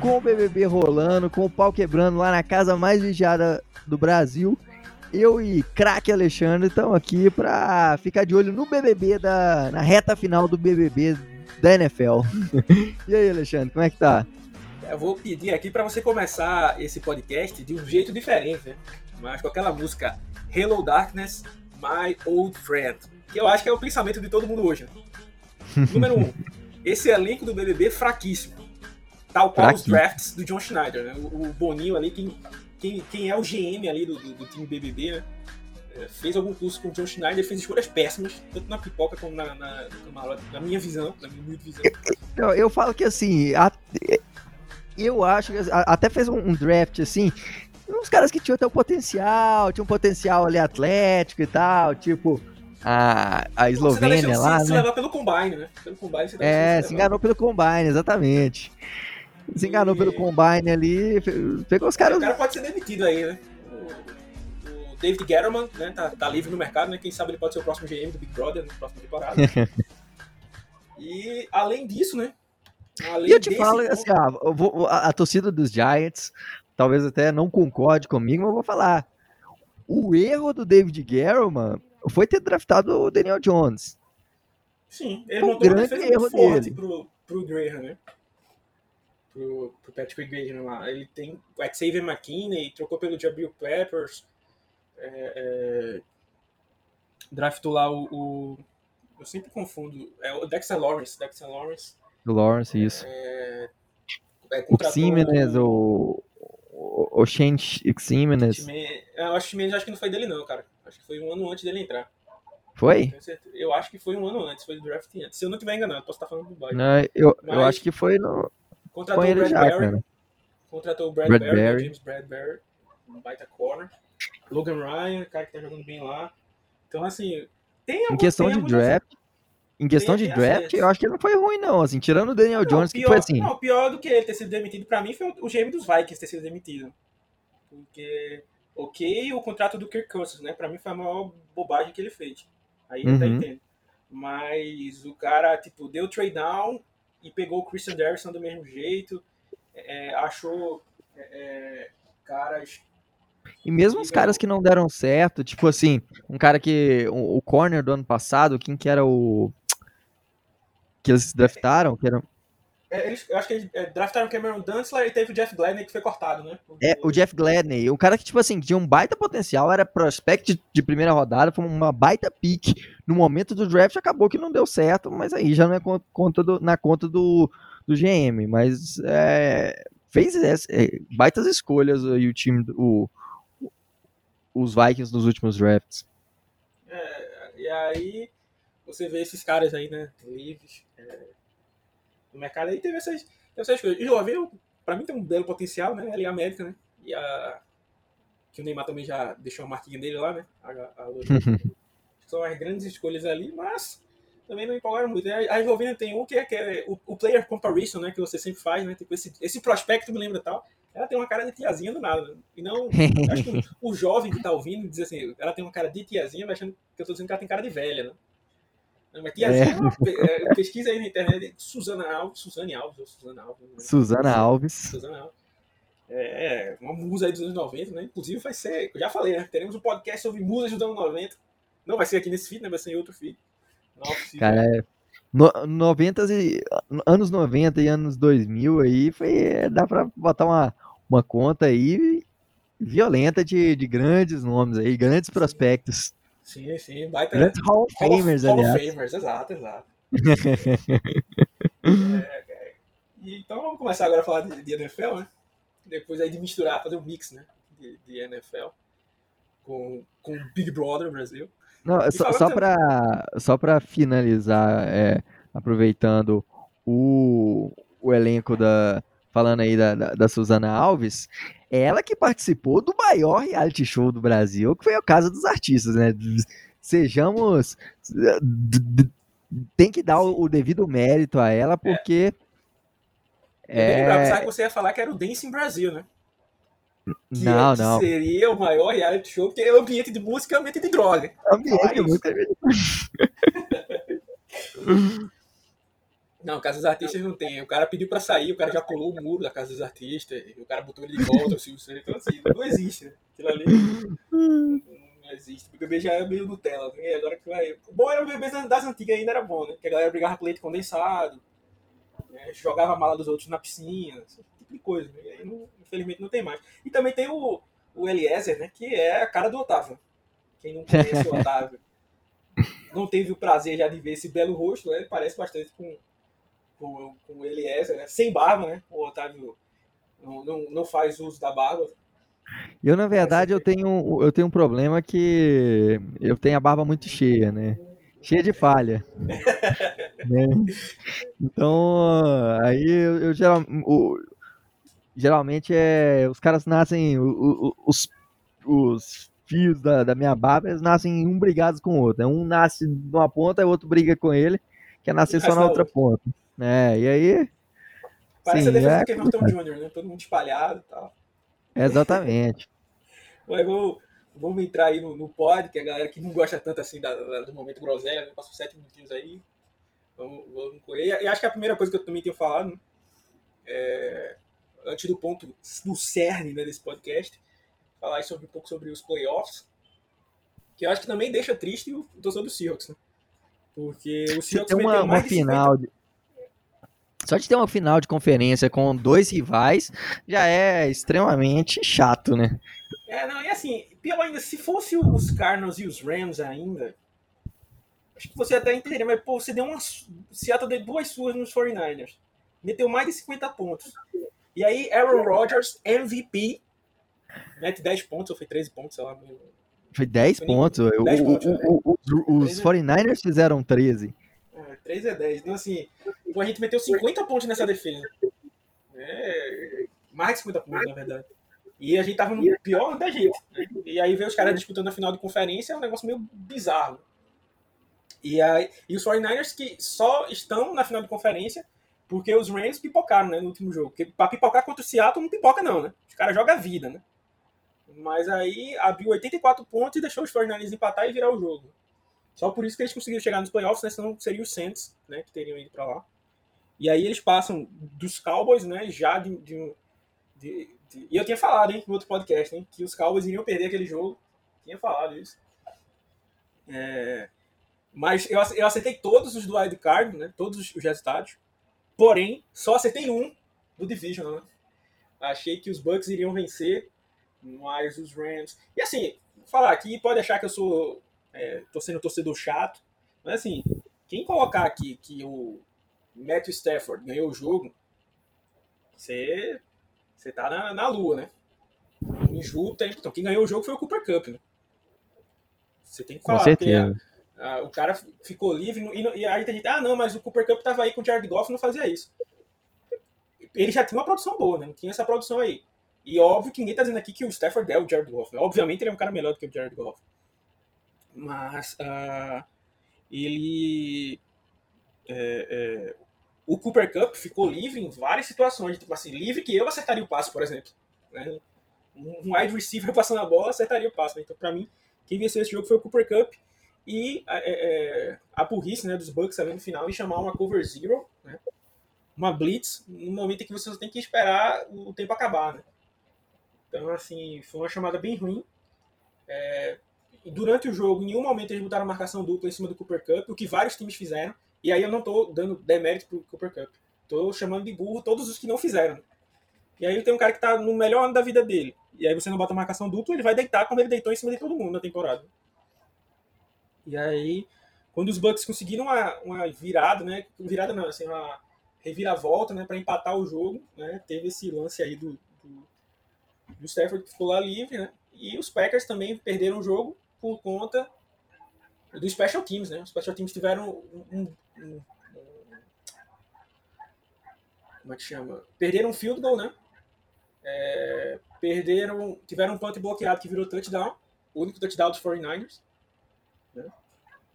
com o BBB rolando, com o pau quebrando lá na casa mais vigiada do Brasil. Eu e craque Alexandre estamos aqui para ficar de olho no BBB, da, na reta final do BBB da NFL. e aí, Alexandre, como é que tá? Eu vou pedir aqui para você começar esse podcast de um jeito diferente, né? Mas com aquela música Hello Darkness, My Old Friend, que eu acho que é o pensamento de todo mundo hoje. Né? Número um, esse elenco do BBB fraquíssimo. Tal qual os drafts do John Schneider, né? O, Boninho ali, quem, quem, quem é o GM ali do, do, do time BBB, né? É, fez algum curso com o John Schneider, fez escolhas péssimas, tanto na pipoca como na, na, na, na minha visão, na minha visão. Eu, eu falo que assim, a, eu acho que até fez um, um draft assim, uns caras que tinham até um potencial, tinham um potencial ali atlético e tal, tipo a, a Eslovênia lá, se, né? Se levar pelo Combine, né? Pelo Combine você É, se enganou pelo Combine, exatamente. Se enganou e... pelo Combine ali, pegou os caras... O cara pode ser demitido aí, né? O, o David Getterman, né? Tá, tá, livre no mercado, né? Quem sabe ele pode ser o próximo GM do Big Brother na próxima temporada. e além disso, né? Além e eu te falo, ponto... assim, ó, vou, a, a torcida dos Giants talvez até não concorde comigo, mas eu vou falar. O erro do David Guerrero, foi ter draftado o Daniel Jones. Sim, ele montou um grande uma erro forte dele. pro, pro Graham, né? Pro, pro Patrick Graham lá. Ele tem o Xavier McKinney, trocou pelo Jabril Peppers, é, é, draftou lá o, o, Eu sempre confundo. É o Dexter Lawrence. Dexter Lawrence. Lawrence, isso. É, é, o Siemens, o, o Shane Ximenez. Eu acho que Ximenez acho que não foi dele não, cara. Acho que foi um ano antes dele entrar. Foi? Eu acho que foi um ano antes, foi do draft antes. Se eu não estiver enganado, posso estar falando do Biden. Não, eu, eu acho que foi no. Contratou o Bradbury. Contratou o Bradbury, Bradbury. James Bradbury, um baita corner. Logan Ryan, cara que tá jogando bem lá. Então, assim, tem Em questão de draft, em questão de draft, eu acho que ele não foi ruim, não. Assim, tirando o Daniel não, Jones, pior, que foi assim. Não, pior do que ele ter sido demitido pra mim foi o GM dos Vikings ter sido demitido. Porque, ok, o contrato do Kirk Cousins, né? Pra mim foi a maior bobagem que ele fez. Aí eu uhum. até entendo. Mas o cara, tipo, deu trade down e pegou o Christian Derrisson do mesmo jeito. É, achou é, é caras e mesmo os caras que não deram certo, tipo assim, um cara que. O, o corner do ano passado, quem que era o que eles draftaram, que eram... É, eles, eu acho que eles é, draftaram Cameron Dunsler e teve o Jeff Gladney que foi cortado, né? É, o Jeff Gladney, o cara que, tipo assim, tinha um baita potencial, era prospect de, de primeira rodada, foi uma baita pick. No momento do draft acabou que não deu certo, mas aí já não é conta do, na conta do, do GM, mas é, fez é, baitas escolhas aí o time, o, os Vikings nos últimos drafts. É, e aí você vê esses caras aí, né, livres, é, no mercado aí, teve essas, teve essas coisas. E o Laveu, pra mim, tem um belo potencial, né, ali a América, né, e a... que o Neymar também já deixou a marquinha dele lá, né, a, a, a São as grandes escolhas ali, mas também não empolgaram muito. A Eslovênia tem um que é, que é o, o, player comparison, né, que você sempre faz, né, tipo esse, esse prospecto me lembra tal, ela tem uma cara de tiazinha do nada. Né? E não. acho que o, o, jovem que tá ouvindo diz assim, ela tem uma cara de tiazinha, mas achando que eu tô dizendo que ela tem cara de velha, né? Mas tiazinha, é. é pesquisa aí na internet, Suzana Alves, Suzane Alves, ou Suzana Alves. Né? Suzana Alves. Suzana Alves. É, uma musa aí dos anos 90, né? Inclusive vai ser, já falei, né? Teremos um podcast sobre musas dos anos 90. Não vai ser aqui nesse feed, né? Vai ser em outro feed. Cara, é, no, 90 e, anos 90 e anos 2000 aí, foi, é, dá pra botar uma, uma conta aí violenta de, de grandes nomes aí, grandes prospectos. Sim, sim, baita. Grandes Hall of Famers. Hall of Famers, exato, exato. é, é. Então vamos começar agora a falar de, de, NFL, né? Depois aí de misturar, fazer um mix, né? De, de NFL com, com Big Brother Brasil. Não, só, só para só para finalizar, é, aproveitando o, o elenco da falando aí da, da, da Suzana Alves, ela que participou do maior reality show do Brasil, que foi a Casa dos Artistas, né? Sejamos. Tem que dar o, devido mérito a ela, porque. É, é... Sabe que você ia falar que era o Dancing Brasil, né? Que não, não. Seria o maior reality show, porque é o ambiente de música é ambiente de droga. Ambiente de música. Não, Casa dos Artistas não tem. O cara pediu pra sair, o cara já colou o muro da Casa dos Artistas, o cara botou ele de volta, o Silvio Santos. Então, assim, não existe, né? Aquilo ali não existe. O bebê já é meio Nutella. Né? Agora que vai. O bom era o bebê das antigas ainda era bom, né? Que a galera brigava com leite condensado, né? jogava a mala dos outros na piscina, esse tipo de coisa. Né? E aí, não, infelizmente, não tem mais. E também tem o, o Eliezer, né? Que é a cara do Otávio. Quem não conhece o Otávio não teve o prazer já de ver esse belo rosto, né? Ele parece bastante com com, com o Eliezer, né? sem barba, né? O Otávio não, não, não faz uso da barba. Eu, na verdade, eu tenho, eu tenho um problema que eu tenho a barba muito cheia, né? Cheia de falha. né? Então, aí eu, eu geral, o, geralmente é, os caras nascem, o, o, os, os fios da, da minha barba, eles nascem um brigados com o outro. Né? Um nasce numa ponta, o outro briga com ele, quer nascer só na outra ponta. É, e aí. Parece sim, a defesa é... do Kevin Norton Jr., né? Todo mundo espalhado e tal. Exatamente. Mas vamos, vamos entrar aí no, no pod, que a galera que não gosta tanto assim da, da, do momento groselha, né? passou sete minutinhos aí. Vamos, vamos correr. E acho que a primeira coisa que eu também tenho falado, né? é, antes do ponto, do cerne né, desse podcast, falar sobre, um pouco sobre os playoffs, que eu acho que também deixa triste o torcedor do Seahawks, né? Porque o Seahawks tem uma, uma final 50... só de ter uma final de conferência com dois rivais já é extremamente chato, né? É, não, e assim, pior ainda, se fosse os Cardinals e os Rams ainda, acho que você até entenderia, mas pô, você deu uma. Seattle deu duas suas nos 49ers. Meteu mais de 50 pontos. E aí, Aaron Rodgers, MVP, mete 10 pontos, ou foi 13 pontos, sei lá. Foi 10 pontos. 10 pontos. O, o, o, os 49ers fizeram 13. 3 é 10. Então, assim, a gente meteu 50 pontos nessa defesa. É, mais de 50 pontos, na verdade. E a gente tava no pior da gente. E aí veio os caras disputando a final de conferência, é um negócio meio bizarro. E, aí, e os 49ers que só estão na final de conferência porque os Rams pipocaram né, no último jogo. Porque pra pipocar contra o Seattle não pipoca, não, né? Os caras jogam a vida, né? Mas aí abriu 84 pontos e deixou os 49ers empatar e virar o jogo. Só por isso que eles conseguiram chegar nos playoffs, né? Senão seria os Saints, né? Que teriam ido para lá. E aí eles passam dos Cowboys, né? Já de, de, de, de, E eu tinha falado, hein, no outro podcast, hein? Que os Cowboys iriam perder aquele jogo. Tinha falado isso. É... Mas eu, eu acertei todos os do wild card, né? Todos os resultados. Porém, só acertei um do Division, né? Achei que os Bucks iriam vencer, mas os Rams. E assim, falar aqui, pode achar que eu sou é, tô sendo torcedor chato. Mas assim, quem colocar aqui que o Matthew Stafford ganhou o jogo, você, você tá na, na lua, né? Em tem. Então, quem ganhou o jogo foi o Cooper Cup, né? Você tem que falar. Com certeza. Porque, a, a, o cara ficou livre e, e aí tem gente, ah, não, mas o Cooper Cup tava aí com o Jared Goff e não fazia isso. Ele já tinha uma produção boa, né? Não tinha essa produção aí. E óbvio que ninguém tá dizendo aqui que o Stafford é o Jared Goff. Né? Obviamente ele é um cara melhor do que o Jared Goff mas uh, ele. É, é, o Cooper Cup ficou livre em várias situações, tipo assim, livre que eu acertaria o passe, por exemplo. Né? Um wide receiver passando a bola acertaria o passe. Né? Então, para mim, quem venceu esse jogo foi o Cooper Cup e é, é, a burrice né, dos Bucks ali no final em chamar uma cover zero, né? uma blitz, no momento em que você tem que esperar o tempo acabar. Né? Então, assim, foi uma chamada bem ruim. É, durante o jogo, em nenhum momento eles botaram marcação dupla em cima do Cooper Cup, o que vários times fizeram. E aí eu não tô dando demérito pro Cooper Cup. Tô chamando de burro todos os que não fizeram. E aí tem um cara que tá no melhor ano da vida dele. E aí você não bota marcação dupla, ele vai deitar como ele deitou em cima de todo mundo na temporada. E aí, quando os Bucks conseguiram uma, uma virada, né? Virada não, assim, uma reviravolta, né? para empatar o jogo, né? Teve esse lance aí do, do, do Stafford que ficou lá livre, né? E os Packers também perderam o jogo por conta do Special Teams, né? Os Special Teams tiveram um, um, um, como é que chama? Perderam um field goal, né? É, perderam, tiveram um punt bloqueado que virou touchdown, o único touchdown dos 49ers. Né?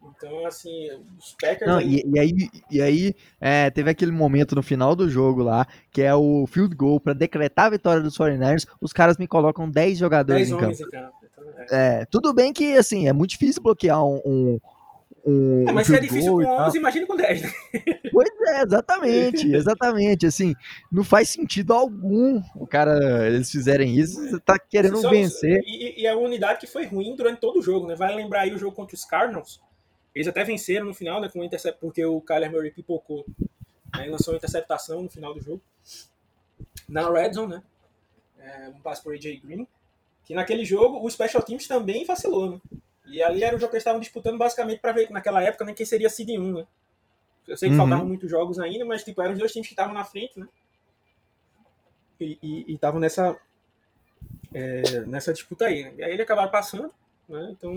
Então, assim, os Packers. Não, aí, e, e aí, e aí é, teve aquele momento no final do jogo lá, que é o field goal pra decretar a vitória dos 49ers. Os caras me colocam 10 jogadores 10 em campo. em campo. É. É, tudo bem que, assim, é muito difícil bloquear um. um, um É, mas se é difícil com e tal. 11, imagina com 10, né? Pois é, exatamente, exatamente. Assim, não faz sentido algum o cara, eles fizerem isso. Você tá querendo Só- vencer. E, e é uma unidade que foi ruim durante todo o jogo, né? Vai lembrar aí o jogo contra os Cardinals. Eles até venceram no final, né? Com intercept, porque o Kyler Murray pipocou. Né, lançou uma interceptação no final do jogo. Na Red Zone, né? É, um passe por AJ Green. Que naquele jogo o Special Teams também vacilou, né? E ali era o jogo que eles estavam disputando basicamente para ver naquela época né, quem seria seed 1, né? Eu sei que Uhum. faltavam muitos jogos ainda, mas tipo, eram os dois times que estavam na frente, né? E estavam nessa, é, nessa disputa aí. Né? E aí eles acabaram passando, né? Então,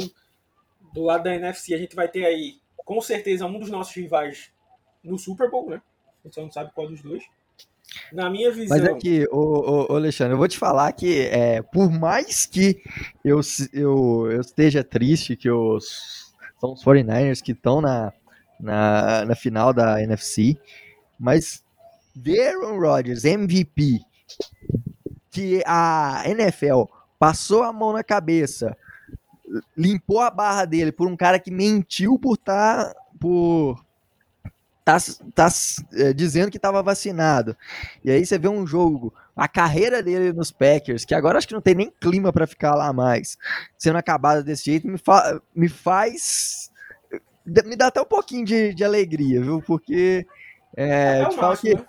do lado da NFC, a gente vai ter aí, com certeza, um dos nossos rivais no Super Bowl, né? A gente só não sabe qual dos dois. Na minha visão. Mas é que, ô, ô, ô, Alexandre, eu vou te falar que, é, por mais que eu, eu, eu esteja triste que os, são os 49ers que estão na, na, na final da NFC, mas Aaron Rodgers MVP, que a NFL passou a mão na cabeça, limpou a barra dele por um cara que mentiu por estar. por tá, tá é, dizendo que estava vacinado. E aí você vê um jogo, a carreira dele nos Packers, que agora acho que não tem nem clima para ficar lá mais, sendo acabada desse jeito, me, fa me faz. Me dá até um pouquinho de, de alegria, viu? Porque. É, é o te falo que, né?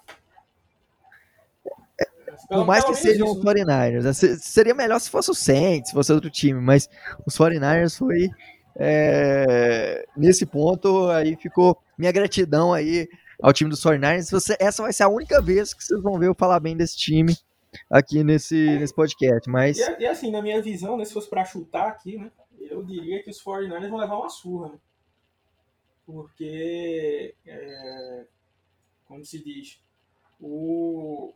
por mais que sejam os né? 49ers, né? Se- seria melhor se fosse o Saints, se fosse outro time, mas os 49ers foi. É, nesse ponto, aí ficou minha gratidão aí ao time dos 49ers. Você, essa vai ser a única vez que vocês vão ver eu falar bem desse time aqui nesse, nesse podcast. Mas E, e assim, na minha visão, né, se fosse pra chutar aqui, né, eu diria que os 49ers vão levar uma surra, né? Porque, é, como se diz, o,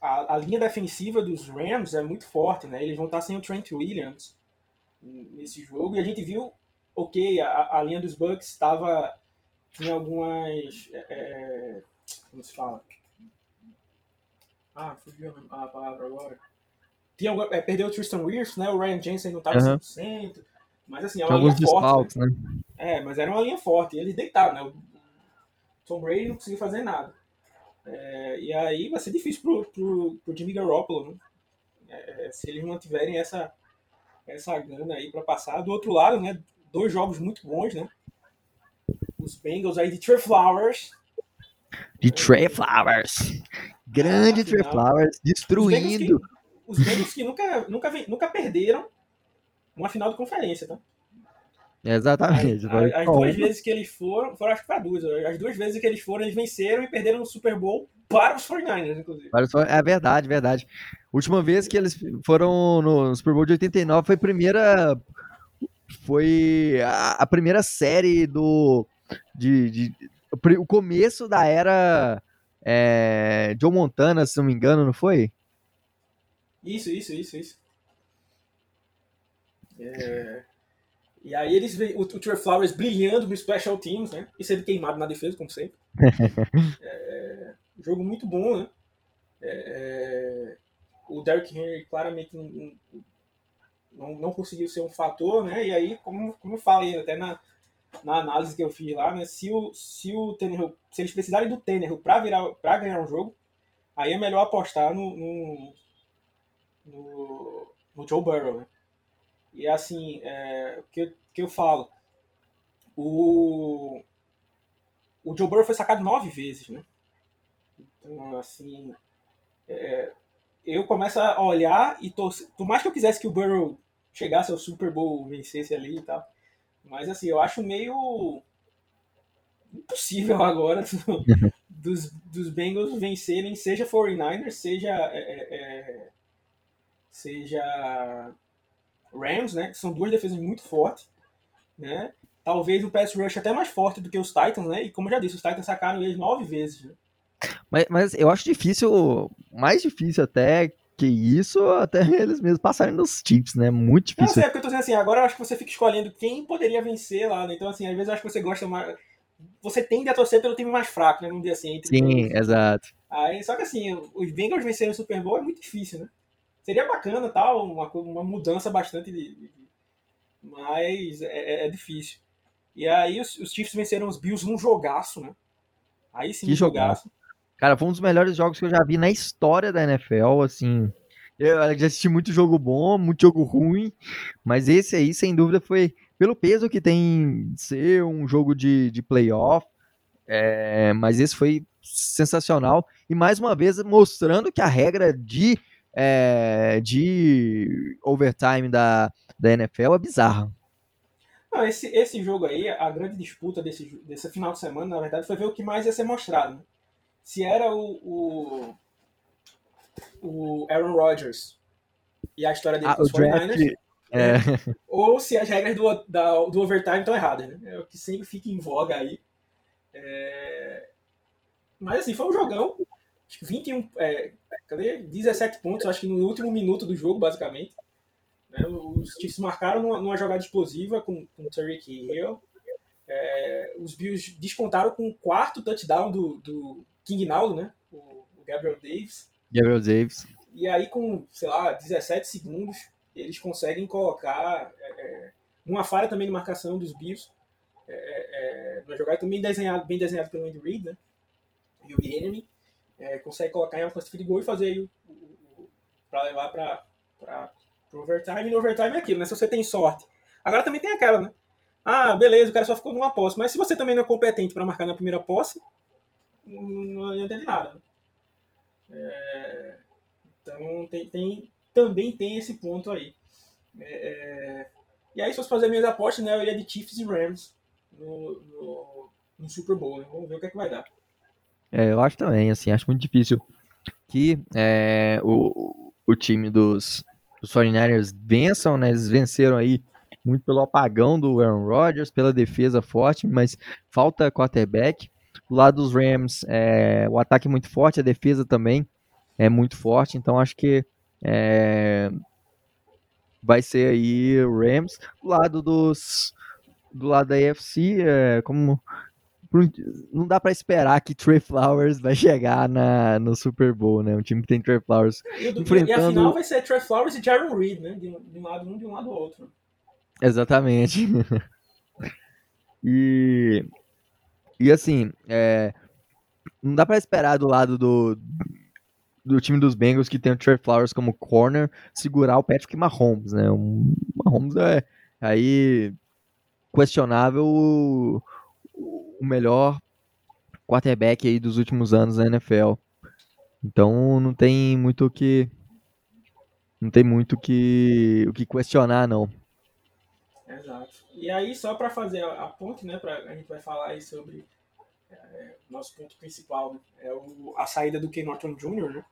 a, a linha defensiva dos Rams é muito forte, né? Eles vão estar sem o Trent Williams nesse jogo. E a gente viu, ok, a, a linha dos Bucks estava tinha algumas, é, como se fala? Ah, fugiu a palavra agora. Tinha, é, perdeu o Tristan Wirfs, né? O Ryan Jensen não estava Aham. 100%. Mas assim, é uma linha forte. né? né? É, mas era uma linha forte. E eles deitaram, né? O Tom Brady não conseguiu fazer nada. É, e aí vai ser difícil pro, pro, pro Jimmy Garoppolo, né? É, se eles mantiverem essa, essa grana aí para passar. Do outro lado, né? Dois jogos muito bons, né? Os Bengals aí de Trey Flowers. De Trey Flowers. Grande Ah, Trey. Flowers, Os Bengals destruindo. que, os Bengals que nunca, nunca, nunca perderam uma final de conferência, tá? Exatamente. As, as Foi duas vezes que eles foram, foram acho que para duas. As duas vezes que eles foram, eles venceram e perderam no Super Bowl para os 49ers, inclusive. É verdade, verdade. Última vez que eles foram no Super Bowl de 89 foi a primeira. Foi a, a primeira série do. De, de- o começo da era é, Joe Montana, se não me engano, não foi? Isso, isso, isso, isso. É, E aí eles veem o, o Trey Flowers brilhando no Special Teams, né? E sendo queimado na defesa, como sempre. É, jogo muito bom, né? É, o Derrick Henry claramente não, não, não conseguiu ser um fator, né? E aí, como, como eu falei até na, na análise que eu fiz lá, né? Se o, se o Tannehill, se eles precisarem do Tannehill para virar, para ganhar um jogo, aí é melhor apostar no, no, no, no Joe Burrow, né? E assim, é, o que, que eu falo, o, o Joe Burrow foi sacado nove vezes, né? Então, assim, é, eu começo a olhar e torcer, por mais que eu quisesse que o Burrow chegasse ao Super Bowl, vencesse ali e tal, mas assim, eu acho meio impossível agora do- dos, dos Bengals vencerem, seja 49ers, seja é, é, é, seja Rams, né? Que são duas defesas muito fortes, né? Talvez o pass rush até mais forte do que os Titans, né? E como eu já disse, os Titans sacaram eles nove vezes, né? Mas, mas eu acho difícil, mais difícil até que isso, até eles mesmos passarem nos tips, né? Muito difícil. Não é porque eu tô dizendo assim, agora eu acho que você fica escolhendo quem poderia vencer lá, né? Então, assim, às vezes eu acho que você gosta mais. Você tende a torcer pelo time mais fraco, né? Vamos dizer assim. Sim, exato. Aí, só que assim, os Bengals vencerem o Super Bowl é muito difícil, né? Seria bacana, tal, uma, uma mudança bastante de, de mas é, é, é, difícil. E aí os, os, Chiefs venceram os Bills num jogaço, né? Aí sim, que jogaço. Cara, foi um dos melhores jogos que eu já vi na história da NFL, assim. Eu já assisti muito jogo bom, muito jogo ruim, mas esse aí, sem dúvida, foi pelo peso que tem de ser um jogo de, de playoff. É, mas esse foi sensacional. E mais uma vez mostrando que a regra de, é, de overtime da, da NFL é bizarra. Esse, esse jogo aí, a grande disputa desse, desse final de semana, na verdade, foi ver o que mais ia ser mostrado. Né? Se era o, o, o Aaron Rodgers e a história dele ah, com os 49ers, é. ou se as regras do, da, do overtime estão erradas. Né? É o que sempre fica em voga aí. É... Mas assim, foi um jogão. Acho que 21, é, cadê? 17 pontos, acho que no último minuto do jogo, basicamente. Né? Os Chiefs marcaram numa, numa jogada explosiva com, com o Tariq Hill. É, os Bills descontaram com o quarto touchdown do, do King Naldo, né? O, o, Gabriel Davis. Gabriel Davis. E aí, com, sei lá, 17 segundos, eles conseguem colocar é, é uma falha também de marcação dos Bills. É, é, uma jogada também bem desenhado pelo Andy Reid, né? E o Enemy é, consegue colocar em uma classe de gol e fazer o, o, o para levar para pro overtime, e no overtime é aquilo, né? Se você tem sorte. Agora também tem aquela, né? Ah, beleza, o cara só ficou numa posse. Mas se você também não é competente para marcar na primeira posse, não adianta de nada. É, então tem, tem, também tem esse ponto aí. É, é e aí, se fosse fazer minhas apostas, né, eu iria de Chiefs e Rams no, no, no Super Bowl. Né? Vamos ver o que é que vai dar. É, eu acho também, assim, acho muito difícil que é, o, o time dos, os 49ers vençam, né? Eles venceram aí muito pelo apagão do Aaron Rodgers, pela defesa forte, mas falta quarterback. Do lado dos Rams, é, o ataque é muito forte, a defesa também é muito forte, então acho que é, vai ser aí Rams. Do lado dos do lado da AFC, é, como não dá para esperar que Trey Flowers vai chegar na, no Super Bowl, né? Um time que tem Trey Flowers e, enfrentando... e a final vai ser Trey Flowers e Jaron Reed, né? De, de, um lado um, de um lado outro. Exatamente. e e assim, é, não dá para esperar do lado do do time dos Bengals que tem o Trey Flowers como corner segurar o Patrick Mahomes, né? O Mahomes é aí questionável o melhor quarterback aí dos últimos anos na NFL. Então não tem muito o que não tem muito que o que questionar não. Exato. E aí só para fazer a, a, ponte, né, pra, a gente vai falar aí sobre é, nosso ponto principal, né, é o, a saída do Ken Norton Jr., né?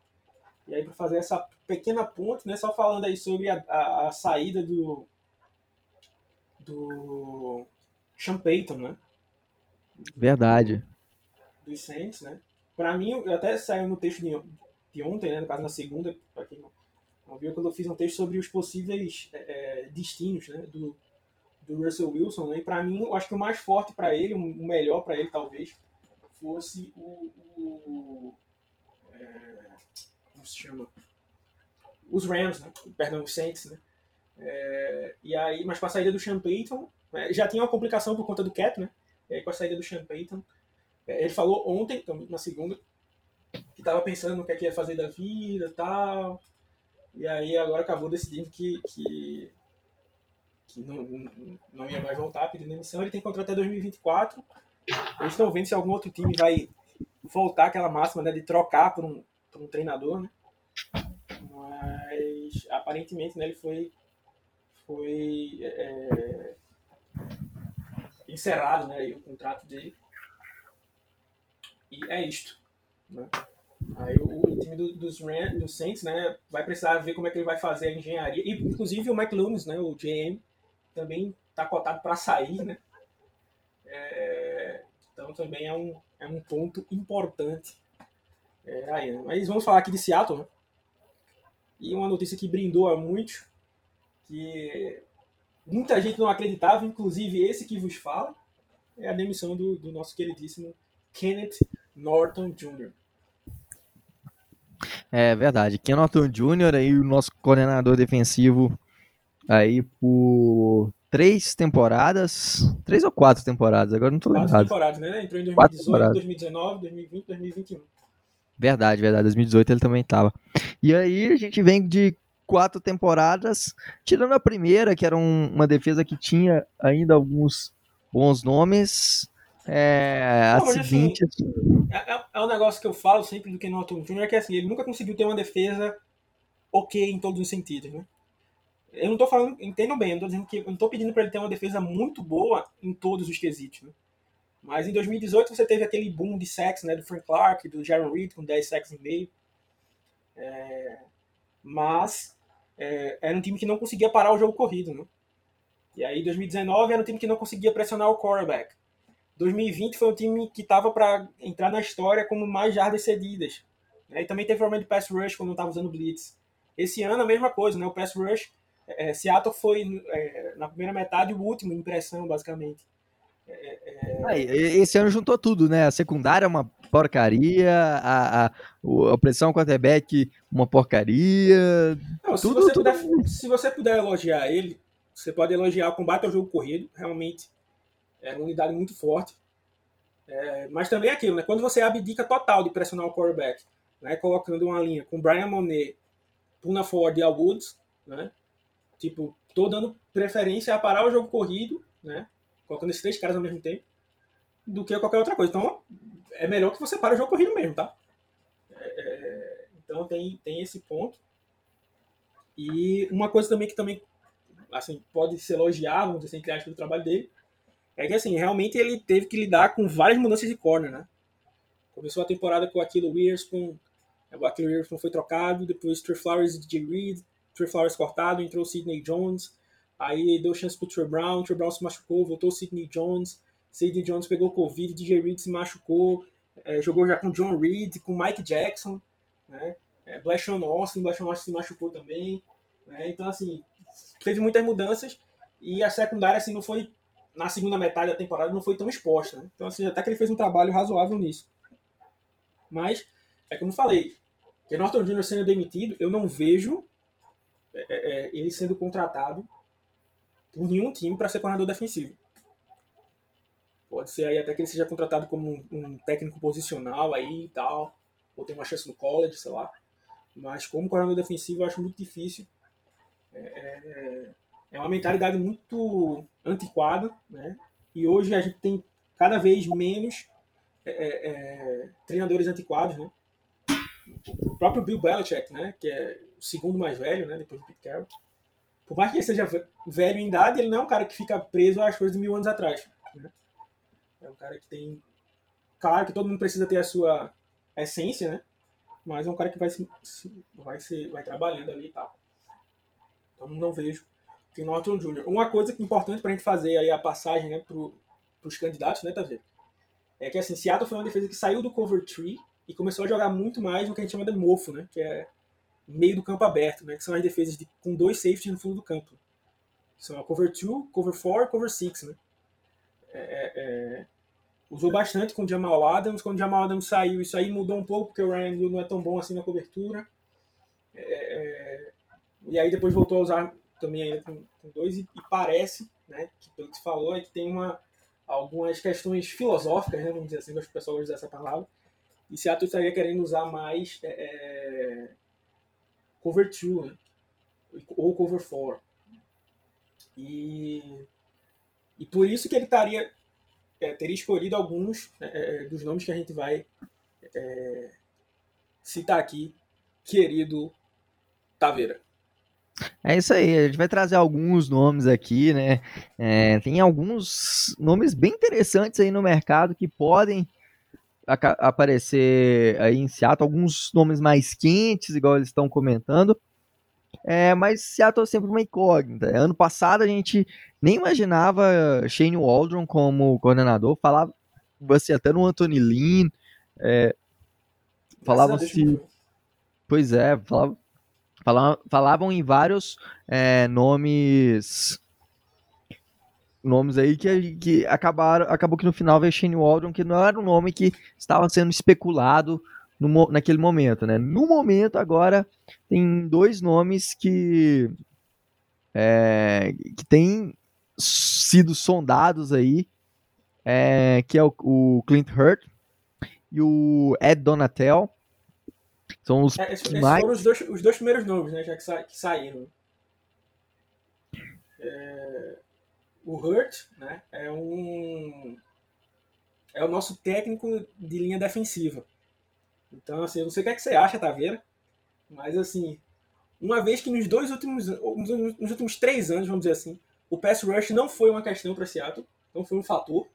E aí para fazer essa pequena ponte, né, só falando aí sobre a, a, a saída do do Sean Payton, né? Verdade. Dos Saints, né? Pra mim, até saiu no texto de, de ontem, né? No caso, na segunda, pra quem não viu, quando eu fiz um texto sobre os possíveis é, é, destinos, né? Do, do Russell Wilson, né? E pra mim, eu acho que o mais forte para ele, o melhor para ele, talvez, fosse o... o é, como se chama? Os Rams, né? Perdão, os Saints, né? É, e aí, mas com a saída do Sean Payton, né? já tinha uma complicação por conta do cap, né? é, com a saída do Sean Payton. É, ele falou ontem, então, na segunda, que estava pensando no que, é que ia fazer da vida e tal. E aí agora acabou decidindo que, que, que não, não ia mais voltar pedindo demissão. Ele tem contrato até 2024. Eles estão vendo se algum outro time vai voltar aquela máxima né, de trocar por um, por um treinador, né? Mas aparentemente né, ele foi, foi é, encerrado né, o contrato dele. E é isto. Né? Aí o, o time do, dos, dos Saints né, vai precisar ver como é que ele vai fazer a engenharia. E, inclusive o Mike Loomis, né, o GM, também está cotado para sair. Né? É, então também é um, é um ponto importante É, aí, né? Mas vamos falar aqui de Seattle, né? E uma notícia que brindou a muitos, que muita gente não acreditava, inclusive esse que vos fala, é a demissão do, do nosso queridíssimo Kenneth Norton Jr. É verdade. Ken Norton Jr. aí, o nosso coordenador defensivo aí por três temporadas, três ou quatro temporadas, agora não tô lembrado. Quatro temporadas, né? Entrou em 2018, 2019, 2020, 2021. Verdade, verdade. 2018 ele também tava. E aí a gente vem de quatro temporadas, tirando a primeira, que era um, uma defesa que tinha ainda alguns bons nomes. É, Não, a seguinte. Assim, é, é, é, um negócio que eu falo sempre do Ken Norton Jr., que é assim, ele nunca conseguiu ter uma defesa ok em todos os sentidos, né? Eu não tô falando, entendam bem, eu não tô dizendo que eu não tô pedindo para ele ter uma defesa muito boa em todos os quesitos, né? Mas em 2018 você teve aquele boom de sacks, né, do Frank Clark, do Jaron Reed com 10 sacks e meio. É, mas é, era um time que não conseguia parar o jogo corrido, né? E aí 2019 era um time que não conseguia pressionar o quarterback. 2020 foi um time que estava para entrar na história como mais jardas cedidas. Né? E também teve problema de pass rush quando não estava usando blitz. Esse ano a mesma coisa, né? O pass rush é, Seattle foi, é, na primeira metade, o último em pressão, basicamente. É, é esse ano juntou tudo, né? A secundária é uma porcaria, a, a, a pressão quarterback uma porcaria. Não, se, tudo, você tudo... Puder, se você puder elogiar ele, você pode elogiar o combate ao jogo corrido, realmente é uma unidade muito forte. É, mas também é aquilo, né? Quando você abdica total de pressionar o quarterback, né? colocando uma linha com Brian Monet, Puna Ford e Al Woods, né? Tipo, tô dando preferência a parar o jogo corrido, né? Colocando esses três caras ao mesmo tempo, do que qualquer outra coisa. Então, é melhor que você pare o jogo corrido mesmo, tá? É, é, então, tem, tem esse ponto. E uma coisa também que também, assim, pode se elogiar, vamos dizer assim, entre aspas, do trabalho dele, é que, assim, realmente ele teve que lidar com várias mudanças de corner, né? Começou a temporada com aquilo Witherspoon, o Aquilo Witherspoon foi trocado, depois Trey Flowers e DJ Reed, Trey Flowers cortado, entrou o Sidney Jones, aí deu chance pro Trey Brown, Trey Brown se machucou, voltou o Sidney Jones, Sidney Jones pegou Covid, DJ Reed se machucou, é, jogou já com John Reed, com Mike Jackson, né? É, Blashon Austin, Blashon Austin se machucou também, né? Então, assim, teve muitas mudanças e a secundária, assim, não foi, na segunda metade da temporada, não foi tão exposta, né? Então, assim, até que ele fez um trabalho razoável nisso. Mas, é como falei, que Norton Jr. sendo demitido, eu não vejo é, é, é, ele sendo contratado por nenhum time para ser coordenador defensivo. Pode ser aí até que ele seja contratado como um, um, técnico posicional aí e tal, ou tem uma chance no college, sei lá. Mas como coordenador defensivo eu acho muito difícil. É, é, é uma mentalidade muito antiquada, né? E hoje a gente tem cada vez menos treinadores antiquados, né? O próprio Bill Belichick, né? Que é o segundo mais velho, né? Depois do Pete Carroll. Por mais que ele seja velho em idade, ele não é um cara que fica preso às coisas de mil anos atrás. Né? É um cara que tem. Claro que todo mundo precisa ter a sua essência, né? Mas é um cara que vai se, vai se vai trabalhando ali e tal. Então não vejo Tim Norton Jr. Uma coisa que é importante para a gente fazer aí a passagem né, para os candidatos, né, tá vendo? É que assim, Seattle foi uma defesa que saiu do cover tree e começou a jogar muito mais no que a gente chama de mofo, né? Que é meio do campo aberto, né? Que são as defesas de, com dois safeties no fundo do campo. São a cover 2, cover 4 cover 6, né? É, é, é, usou bastante com o Jamal Adams. Quando o Jamal Adams saiu, isso aí mudou um pouco, porque o Ryan Hill não é tão bom assim na cobertura. É, é, e aí depois voltou a usar também ainda com, com dois, e, e, parece, né, que pelo que se falou, é que tem uma, algumas questões filosóficas, né, vamos dizer assim, que o pessoal usa essa palavra, e Seattle estaria querendo usar mais é, cover 2, né? ou cover 4. E, e por isso que ele estaria, é, teria escolhido alguns né, é, dos nomes que a gente vai é, citar aqui, querido Taveira. É isso aí, a gente vai trazer alguns nomes aqui, né? É, tem alguns nomes bem interessantes aí no mercado que podem aparecer aí em Seattle, alguns nomes mais quentes, igual eles estão comentando. É, mas Seattle é sempre uma incógnita. Ano passado a gente nem imaginava Shane Waldron como coordenador, falava assim, até no Anthony Lynn. É, Falavam-se. Pois é, falavam, falavam em vários é, nomes nomes aí que, que acabaram, acabou que no final veio Shane Waldron, que não era um nome que estava sendo especulado no, naquele momento, né? No momento agora tem dois nomes que é, que têm sido sondados aí, é, que é o, o, Clint Hurt e o Ed Donatel. São os é, esses, mais... foram os dois, os dois primeiros nomes, né? Já que, sa que saíram. É o Hurt né, é um é o nosso técnico de linha defensiva. Então, assim, eu não sei o que, é que você acha, Taveira, mas assim, uma vez que nos dois últimos nos últimos três anos, vamos dizer assim, o pass rush não foi uma questão para Seattle, não foi um fator.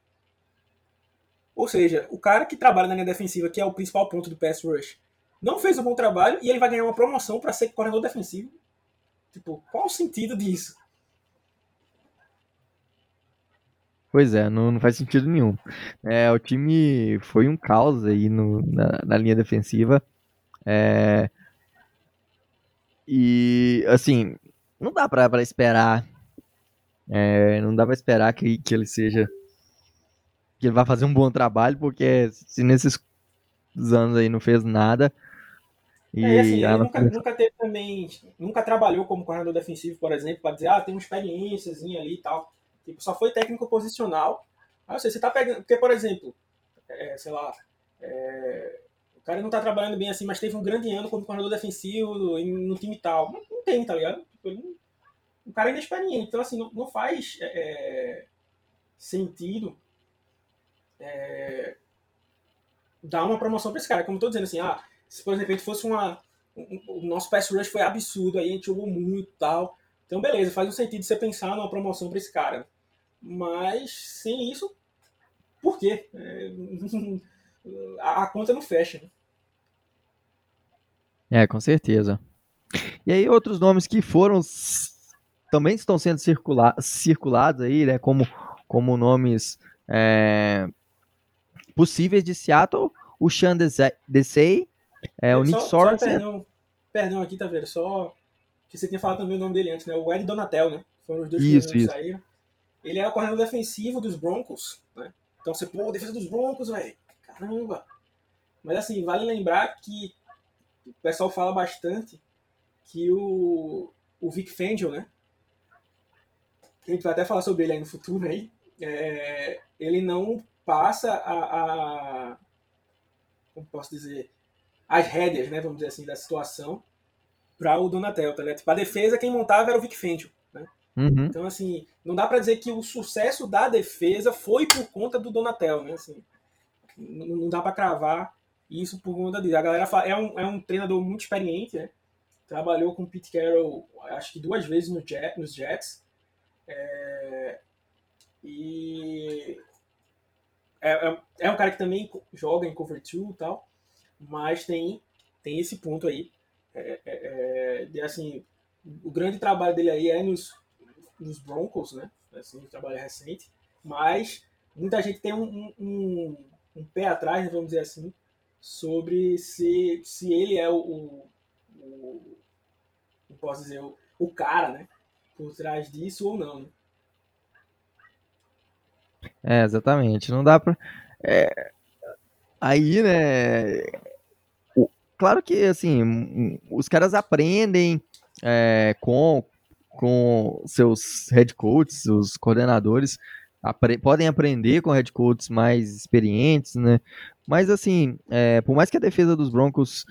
Ou seja, o cara que trabalha na linha defensiva, que é o principal ponto do pass rush, não fez um bom trabalho e ele vai ganhar uma promoção para ser coordenador defensivo. Tipo, qual o sentido disso? Pois é, não, não faz sentido nenhum. É, o time foi um caos aí no, na, na linha defensiva. É, e, assim, não dá pra, pra esperar. É, não dá pra esperar que, que ele seja. Que ele vai fazer um bom trabalho, porque se nesses anos aí não fez nada. E é, assim, ele nunca, nunca teve também. Nunca trabalhou como coordenador defensivo, por exemplo, para dizer, ah, tem uma experiênciazinha ali e tal. Tipo, só foi técnico posicional. Aí você, você tá pegando. Porque, por exemplo, é, sei lá, é, o cara não tá trabalhando bem assim, mas teve um grande ano como coordenador defensivo no, time tal. Não, tem, tá ligado? Tipo, ele, o cara é inexperiente. Então, assim, não, não faz é, é sentido é, dar uma promoção pra esse cara. Como eu tô dizendo assim, ah, se por exemplo fosse uma. Um, o nosso pass rush foi absurdo, aí a gente jogou muito e tal. Então, beleza, faz um sentido você pensar numa promoção para esse cara. Mas sem isso, por quê? É, a, conta não fecha. Né? É, com certeza. E aí outros nomes que foram também estão sendo circula circulados aí, né? Como, como nomes é, possíveis de Seattle, o Sean Desai, é, o Nick Sorensen. Perdão, perdão aqui, tá vendo? Só que você tinha falado também o nome dele antes, né? O Ed Donatel, né? Foram os dois isso, que saíram. Ele é o coordenador defensivo dos Broncos, né? Então você, pô, defesa dos Broncos, velho. Caramba! Mas assim, vale lembrar que o pessoal fala bastante que o, o Vic Fangio, né? A gente vai até falar sobre ele aí no futuro aí. É, ele não passa a, a, como posso dizer as rédeas, né, vamos dizer assim, da situação para o Donatel, tá? Tipo, a defesa quem montava era o Vic Fangio. Uhum. Então, assim, não dá para dizer que o sucesso da defesa foi por conta do Donatel, né? Assim, não dá para cravar isso por conta disso. A galera fala, é, um, é um treinador muito experiente, né? Trabalhou com o Pete Carroll, acho que duas vezes no Jet, nos Jets. É, e é, é, é, um cara que também joga em cover 2 e tal, mas tem, tem esse ponto aí. É, é, é de, assim, o grande trabalho dele aí é nos, nos Broncos, né? Assim, um trabalho recente. Mas muita gente tem um, um, um, pé atrás, né, vamos dizer assim, sobre se, se ele é o, o, o posso dizer, o, o cara, né? Por trás disso ou não, né? É, exatamente. Não dá pra. É... Aí, né? Claro que, assim, os caras aprendem é, com, com seus head coaches, os coordenadores, apre podem aprender com head coaches mais experientes, né? Mas assim, é, por mais que a defesa dos Broncos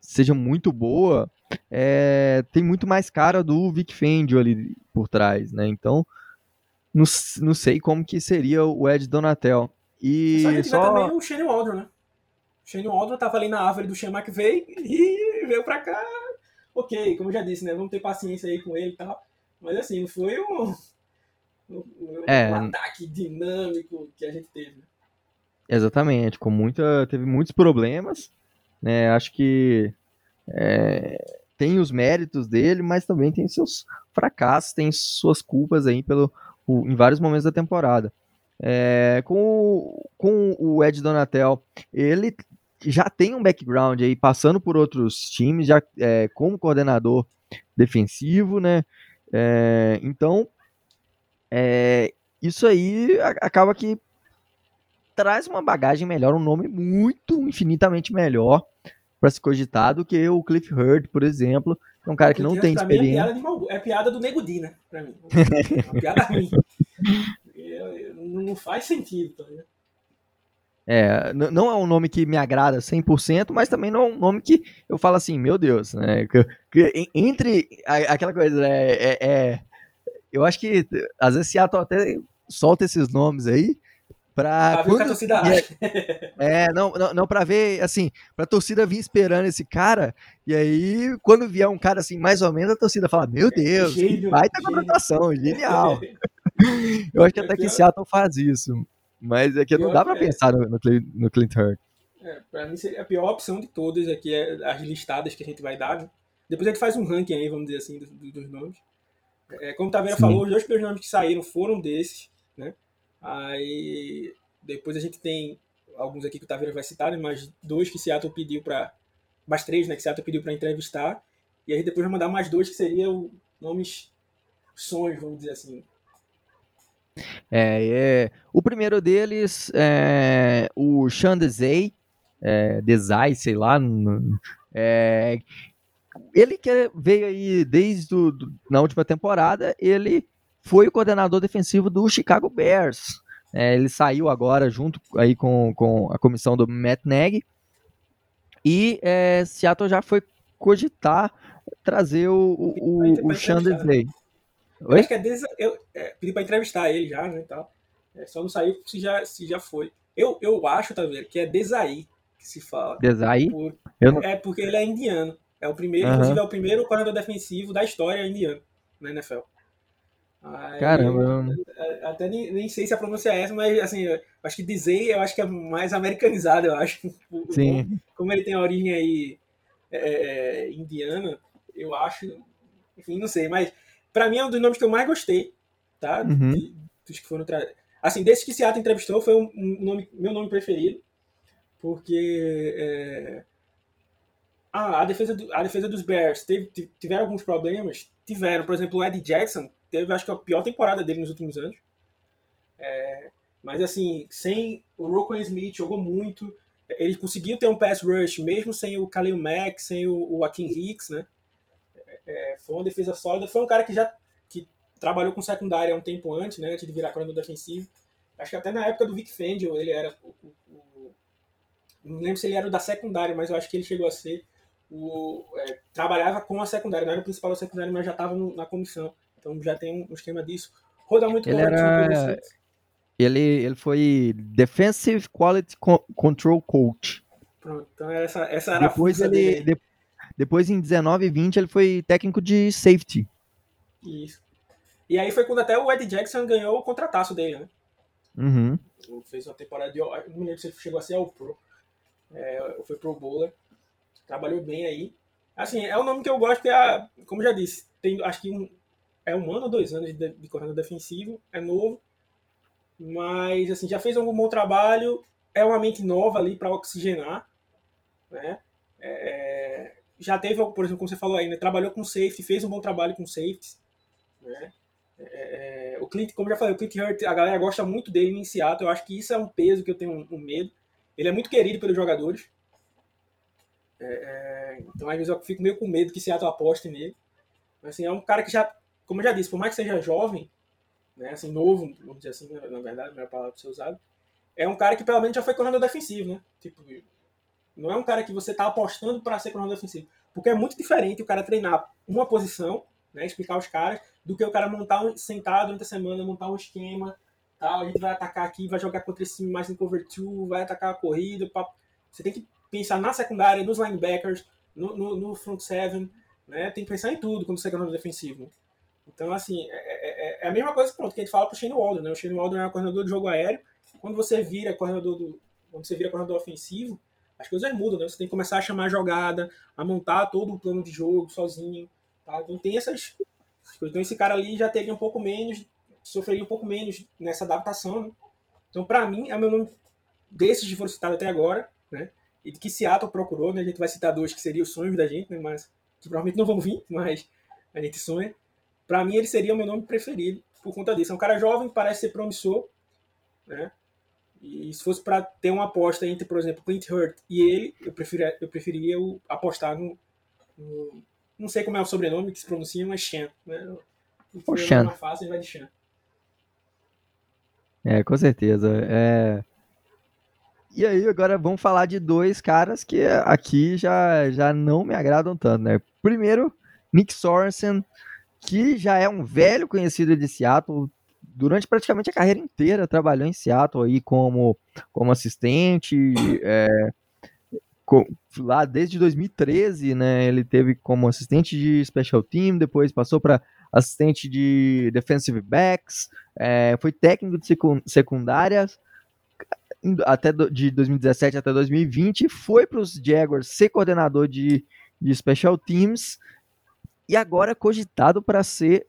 seja muito boa, é, tem muito mais cara do Vic Fangio ali por trás, né? Então, não, não sei como que seria o Ed Donatel. E só, só... também o Shane Waldron, né? O Shane Waldron tava ali na árvore do Sean McVay e veio pra cá ok, como eu já disse, né? Vamos ter paciência aí com ele e tal. Mas assim, não foi um, um, é, um ataque dinâmico que a gente teve. Exatamente, com muita. Teve muitos problemas. Né? Acho que é, tem os méritos dele, mas também tem seus fracassos, tem suas culpas aí pelo, em vários momentos da temporada. É, com, com o Ed Donatel, ele já tem um background aí, passando por outros times, já é, como coordenador defensivo, né? É, então, é, isso aí acaba que traz uma bagagem melhor, um nome muito, infinitamente melhor para se cogitar do que o Cliff Hurd, por exemplo, é um cara que não tem experiência. É piada, é piada, do Nego Di, né? Pra mim. É uma piada ruim. Não faz sentido, tá ligado? É, não é um nome que me agrada 100%, mas também não é um nome que eu falo assim, meu Deus, né? Que, que entre aquela coisa, né, é, é, eu acho que às vezes Seattle até solta esses nomes aí ver quando, a torcida é, é, não, não, não pra ver, assim, pra torcida vir esperando esse cara, e aí quando vier um cara assim, mais ou menos, a torcida fala, meu Deus, gênio, vai ter contratação, genial. eu acho que até que Seattle faz isso. Mas é que não dá pra é. pensar no, no, no Clint Hurt. É, pra mim seria a pior opção de todas aqui, é as listadas que a gente vai dar. Né? Depois a gente faz um ranking aí, vamos dizer assim, dos, dos nomes. É, como o Taveira Sim. falou, os dois primeiros nomes que saíram foram desses, né? Aí depois a gente tem alguns aqui que o Taveira vai citar, né? mas dois que Seattle pediu para mais três, né, que Seattle pediu para entrevistar. E aí depois vai mandar mais dois que seriam nomes sonhos, vamos dizer assim. É, é, o primeiro deles é o Sean Desai, é, Desai, sei lá, é, ele que veio aí desde do, do, na última temporada, ele foi o coordenador defensivo do Chicago Bears. É, ele saiu agora junto aí com, com a comissão do Matt Nagy e é, Seattle já foi cogitar trazer o, o, o, o Eu acho que é, des... eu é, pedi pra entrevistar ele já, né, e tal. É, só não saiu se já, se já foi. Eu, eu acho, tá vendo, que é Desai que se fala. Desai? Por... Não... É porque ele é indiano. É o primeiro, uhum. inclusive é o primeiro coordenador defensivo da história indiano na NFL. Aí, Caramba. É, até nem, nem, sei se a pronúncia é essa, mas assim, acho que dizer eu acho que é mais americanizado, eu acho. Sim. Como ele tem a origem aí é, é, indiana, eu acho. Enfim, não sei, mas Pra mim é um dos nomes que eu mais gostei, tá? Uhum. De, dos que foram tra... Assim, desses que Seattle entrevistou, foi um, um nome, meu nome preferido, porque é... ah, a, defesa do, a defesa dos Bears teve, tiveram alguns problemas, tiveram, por exemplo, o Eddie Jackson teve, acho que a pior temporada dele nos últimos anos. É... Mas assim, sem o Rocco Smith jogou muito, ele conseguiu ter um pass rush mesmo sem o Khalil Mack, sem o, o Akin Hicks, né? É, foi uma defesa sólida. Foi um cara que já que trabalhou com secundária um tempo antes, né, antes de virar coordenador defensivo. Acho que até na época do Vic Fangio ele era o, o, o, não lembro se ele era o da secundária, mas eu acho que ele chegou a ser o é, trabalhava com a secundária, não era o principal da secundária, mas já estava na comissão. Então já tem um esquema disso. Roda muito ele era... ele, ele foi Defensive Quality Control Coach. Pronto, então essa, essa era depois a ele, dele. Depois, em 19 e 20, ele foi técnico de safety. Isso. E aí foi quando até o Ed Jackson ganhou o contrataço dele, né? Uhum. Fez uma temporada de. Não me lembro se ele chegou a ser ao Pro. É, foi Pro Bowler. Trabalhou bem aí. Assim, é um nome que eu gosto, que é, como já disse, tem acho que um, é um ano ou dois anos de, de corredor defensivo, é novo. Mas, assim, já fez um bom trabalho. É uma mente nova ali para oxigenar. Né? É, já teve, por exemplo, como você falou aí, né, trabalhou com safety, fez um bom trabalho com safety. Né? É, é, o Clint, como já falei, o Clint Hurt, a galera gosta muito dele em Seattle. Eu acho que isso é um peso que eu tenho um, um medo. Ele é muito querido pelos jogadores. É, é, então, às vezes, eu fico meio com medo que Seattle aposte nele. Mas, assim, é um cara que já, como eu já disse, por mais que seja jovem, né, assim, novo, vamos dizer assim, na verdade, é a palavra para ser usada, é um cara que pelo menos já foi correndo defensivo, né? Tipo, não é um cara que você está apostando para ser coordenador defensivo. Porque é muito diferente o cara treinar uma posição, né, explicar os caras, do que o cara montar um, sentar durante a semana, montar um esquema, tal, a gente vai atacar aqui, vai jogar contra esse time mais em cover 2, vai atacar a corrida. Você tem que pensar na secundária, nos linebackers, no, no, no front seven, né? Tem que pensar em tudo quando você é coordenador defensivo. Então, assim, é, é, é, é a mesma coisa pronto, que a gente fala pro Shane Waldron, né? O Shane Waldron é coordenador de jogo aéreo. Quando você vira coordenador do, quando você vira coordenador ofensivo, as coisas mudam, né? Você tem que começar a chamar a jogada, a montar todo o plano de jogo sozinho. Tá? Então tem essas coisas. Então esse cara ali já teria um pouco menos, sofreria um pouco menos nessa adaptação. Né? Então, para mim, é o meu nome desses que foram citados até agora, né? e que Seattle procurou, né? A gente vai citar dois que seriam os sonhos da gente, né? Mas que provavelmente não vão vir, mas a gente sonha. Para mim, ele seria o meu nome preferido por conta disso. É um cara jovem, parece ser promissor, né? E se fosse para ter uma aposta entre, por exemplo, Clint Hurt e ele, eu preferia, eu preferia apostar no, no, Não sei como é o sobrenome que se pronuncia, mas Chan. Né? O Chan. Mais fácil, vai de Chan. É, com certeza. É... E aí, agora vamos falar de dois caras que aqui já, já não me agradam tanto, né? Primeiro, Nick Sorensen, que já é um velho conhecido de Seattle, durante praticamente a carreira inteira trabalhou em Seattle aí como, como assistente, é, com, lá desde 2013, né, ele teve como assistente de special team, depois passou para assistente de defensive backs, é, foi técnico de secundárias até do, de 2017 até 2020, foi para os Jaguars ser coordenador de, de special teams e agora cogitado para ser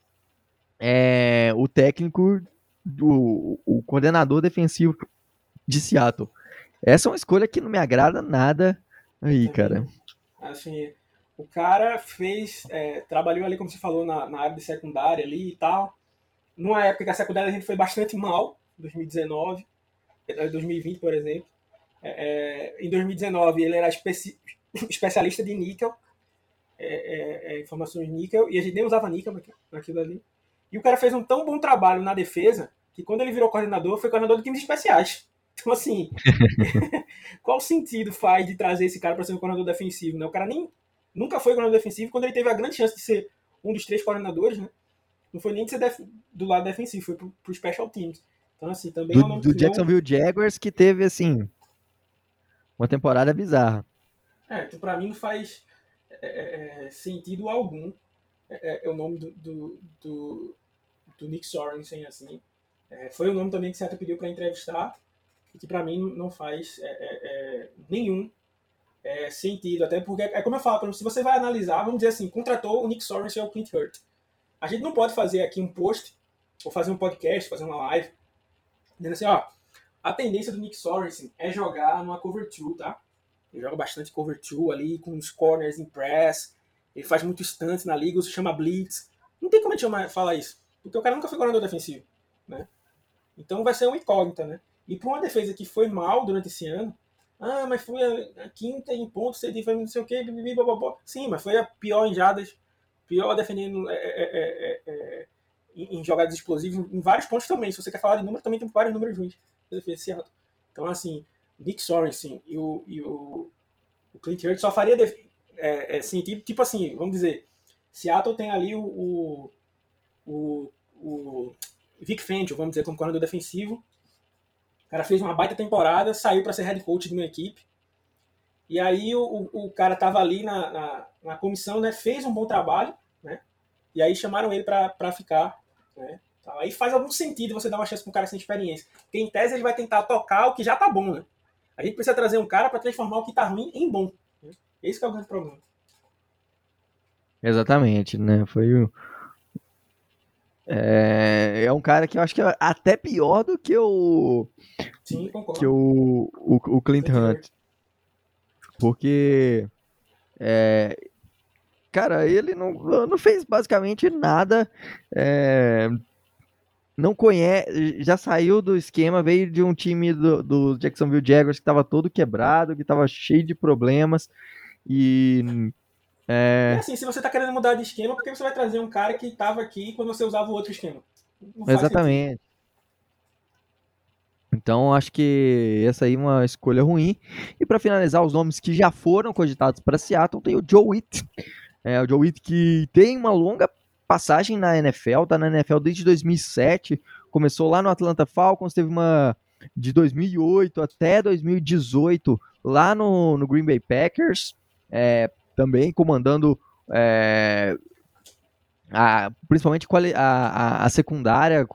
é, o técnico, do, o coordenador defensivo de Seattle. Essa é uma escolha que não me agrada nada aí, cara. Assim, o cara fez, é, trabalhou ali, como você falou, na, na área de secundária ali e tal. Numa época que a secundária a gente foi bastante mal, 2019, 2020, é, por exemplo. É, é, em 2019 ele era especi especialista de níquel, é, é, é, informações de níquel, e a gente nem usava níquel naquilo ali. E o cara fez um tão bom trabalho na defesa que quando ele virou coordenador, foi coordenador de times especiais. Então, assim, qual sentido faz de trazer esse cara para ser um coordenador defensivo? Né? O cara nem nunca foi coordenador defensivo quando ele teve a grande chance de ser um dos três coordenadores, né? Não foi nem de ser def... do lado defensivo, foi pro, pro special teams. Então, assim, também do, é um do Jacksonville não... Jaguars que teve, assim, uma temporada bizarra. É, então pra mim não faz é, é, é sentido algum é, é, o nome do, do, do, do Nick Sorensen, assim. É, foi o nome também que o Seattle pediu para entrevistar, e que para mim não faz é, é, é nenhum sentido, até porque, é como eu falo, se você vai analisar, vamos dizer assim, contratou o Nick Sorensen ou o Clint Hurt. A gente não pode fazer aqui um post, ou fazer um podcast, fazer uma live, dizendo assim, ó, a tendência do Nick Sorensen é jogar numa cover 2, tá? Ele joga bastante cover 2 ali, com os corners em press, ele faz muito stunts na liga, se chama blitz. Não tem como a gente falar isso. Porque o cara nunca foi coordenador defensivo, né? Então vai ser uma incógnita, né? E para uma defesa que foi mal durante esse ano, ah, mas foi a, a quinta em pontos, foi não sei o blá, sim, mas foi a pior em jadas, pior defendendo é, é, é, é em, em, jogadas explosivas, em vários pontos também. Se você quer falar de número, também tem vários números ruins da defesa Seattle. Então, assim, Nick Sorensen e o, e o, o Clint Hurts só faria é, sentido, tipo assim, vamos dizer, Seattle tem ali o, o o, Vic Fangio, vamos dizer, como coordenador defensivo. O cara fez uma baita temporada, saiu para ser head coach de uma equipe. E aí o, o, cara tava ali na, na, na, comissão, né? Fez um bom trabalho, né? E aí chamaram ele para ficar, né? Aí faz algum sentido você dar uma chance para um cara sem experiência. Porque em tese ele vai tentar tocar o que já tá bom, né? A gente precisa trazer um cara para transformar o que tá ruim em bom. Esse é o grande problema. Exatamente, né? Foi o, é, é um cara que eu acho que é até pior do que o. Sim, que o, o, o Clint Hunt. Porque. É, cara, ele não, não fez basicamente nada. É, não conhece. Já saiu do esquema, veio de um time do, do Jacksonville Jaguars que estava todo quebrado, que estava cheio de problemas. E é... é assim, se você tá querendo mudar de esquema, por que você vai trazer um cara que estava aqui quando você usava o outro esquema? Exatamente. Sentido. Então, acho que essa aí é uma escolha ruim. E para finalizar, os nomes que já foram cogitados para Seattle, tem o Joe Witt. É, o Joe Witt que tem uma longa passagem na NFL, tá na NFL desde 2007, começou lá no Atlanta Falcons, teve uma de 2008 até 2018 lá no, no Green Bay Packers, é, também comandando é, a, principalmente a, a, a secundária,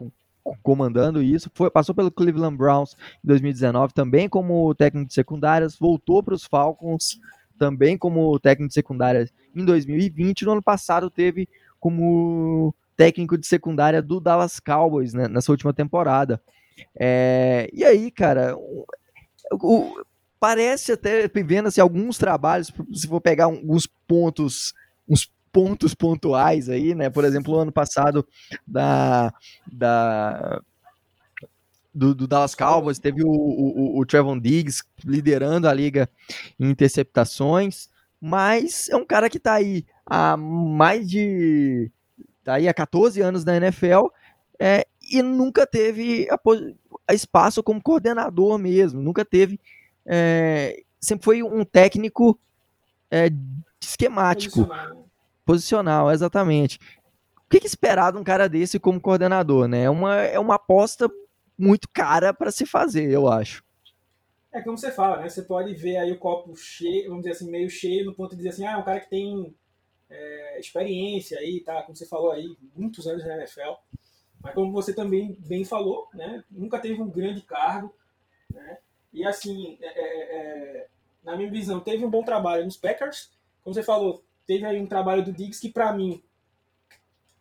comandando isso. Foi, passou pelo Cleveland Browns em 2019 também como técnico de secundárias, voltou para os Falcons também como técnico de secundárias em 2020. No ano passado teve como técnico de secundária do Dallas Cowboys né, nessa última temporada. É, e aí, cara, o, o, parece até, vendo assim, alguns trabalhos, se for pegar alguns pontos, uns pontos pontuais aí, né? Por exemplo, o ano passado da, da do, do, Dallas Cowboys, teve o, o, o Trevon Diggs liderando a liga em interceptações, mas é um cara que está aí há mais de. tá aí há 14 anos na NFL é, e nunca teve a, a espaço como coordenador mesmo, nunca teve. É, sempre foi um técnico é, esquemático. Posicional. Posicional, exatamente. O que, que esperar de um cara desse como coordenador, né? É uma, é uma aposta muito cara para se fazer, eu acho. É como você fala, né? Você pode ver aí o copo cheio, vamos dizer assim, meio cheio, no ponto de dizer assim, ah, é um cara que tem é, experiência aí, tá? Como você falou aí, muitos anos na NFL. Mas como você também bem falou, né? Nunca teve um grande cargo, né? E assim, é, é, é na minha visão, teve um bom trabalho nos Packers. Como você falou, teve aí um trabalho do Diggs que para mim,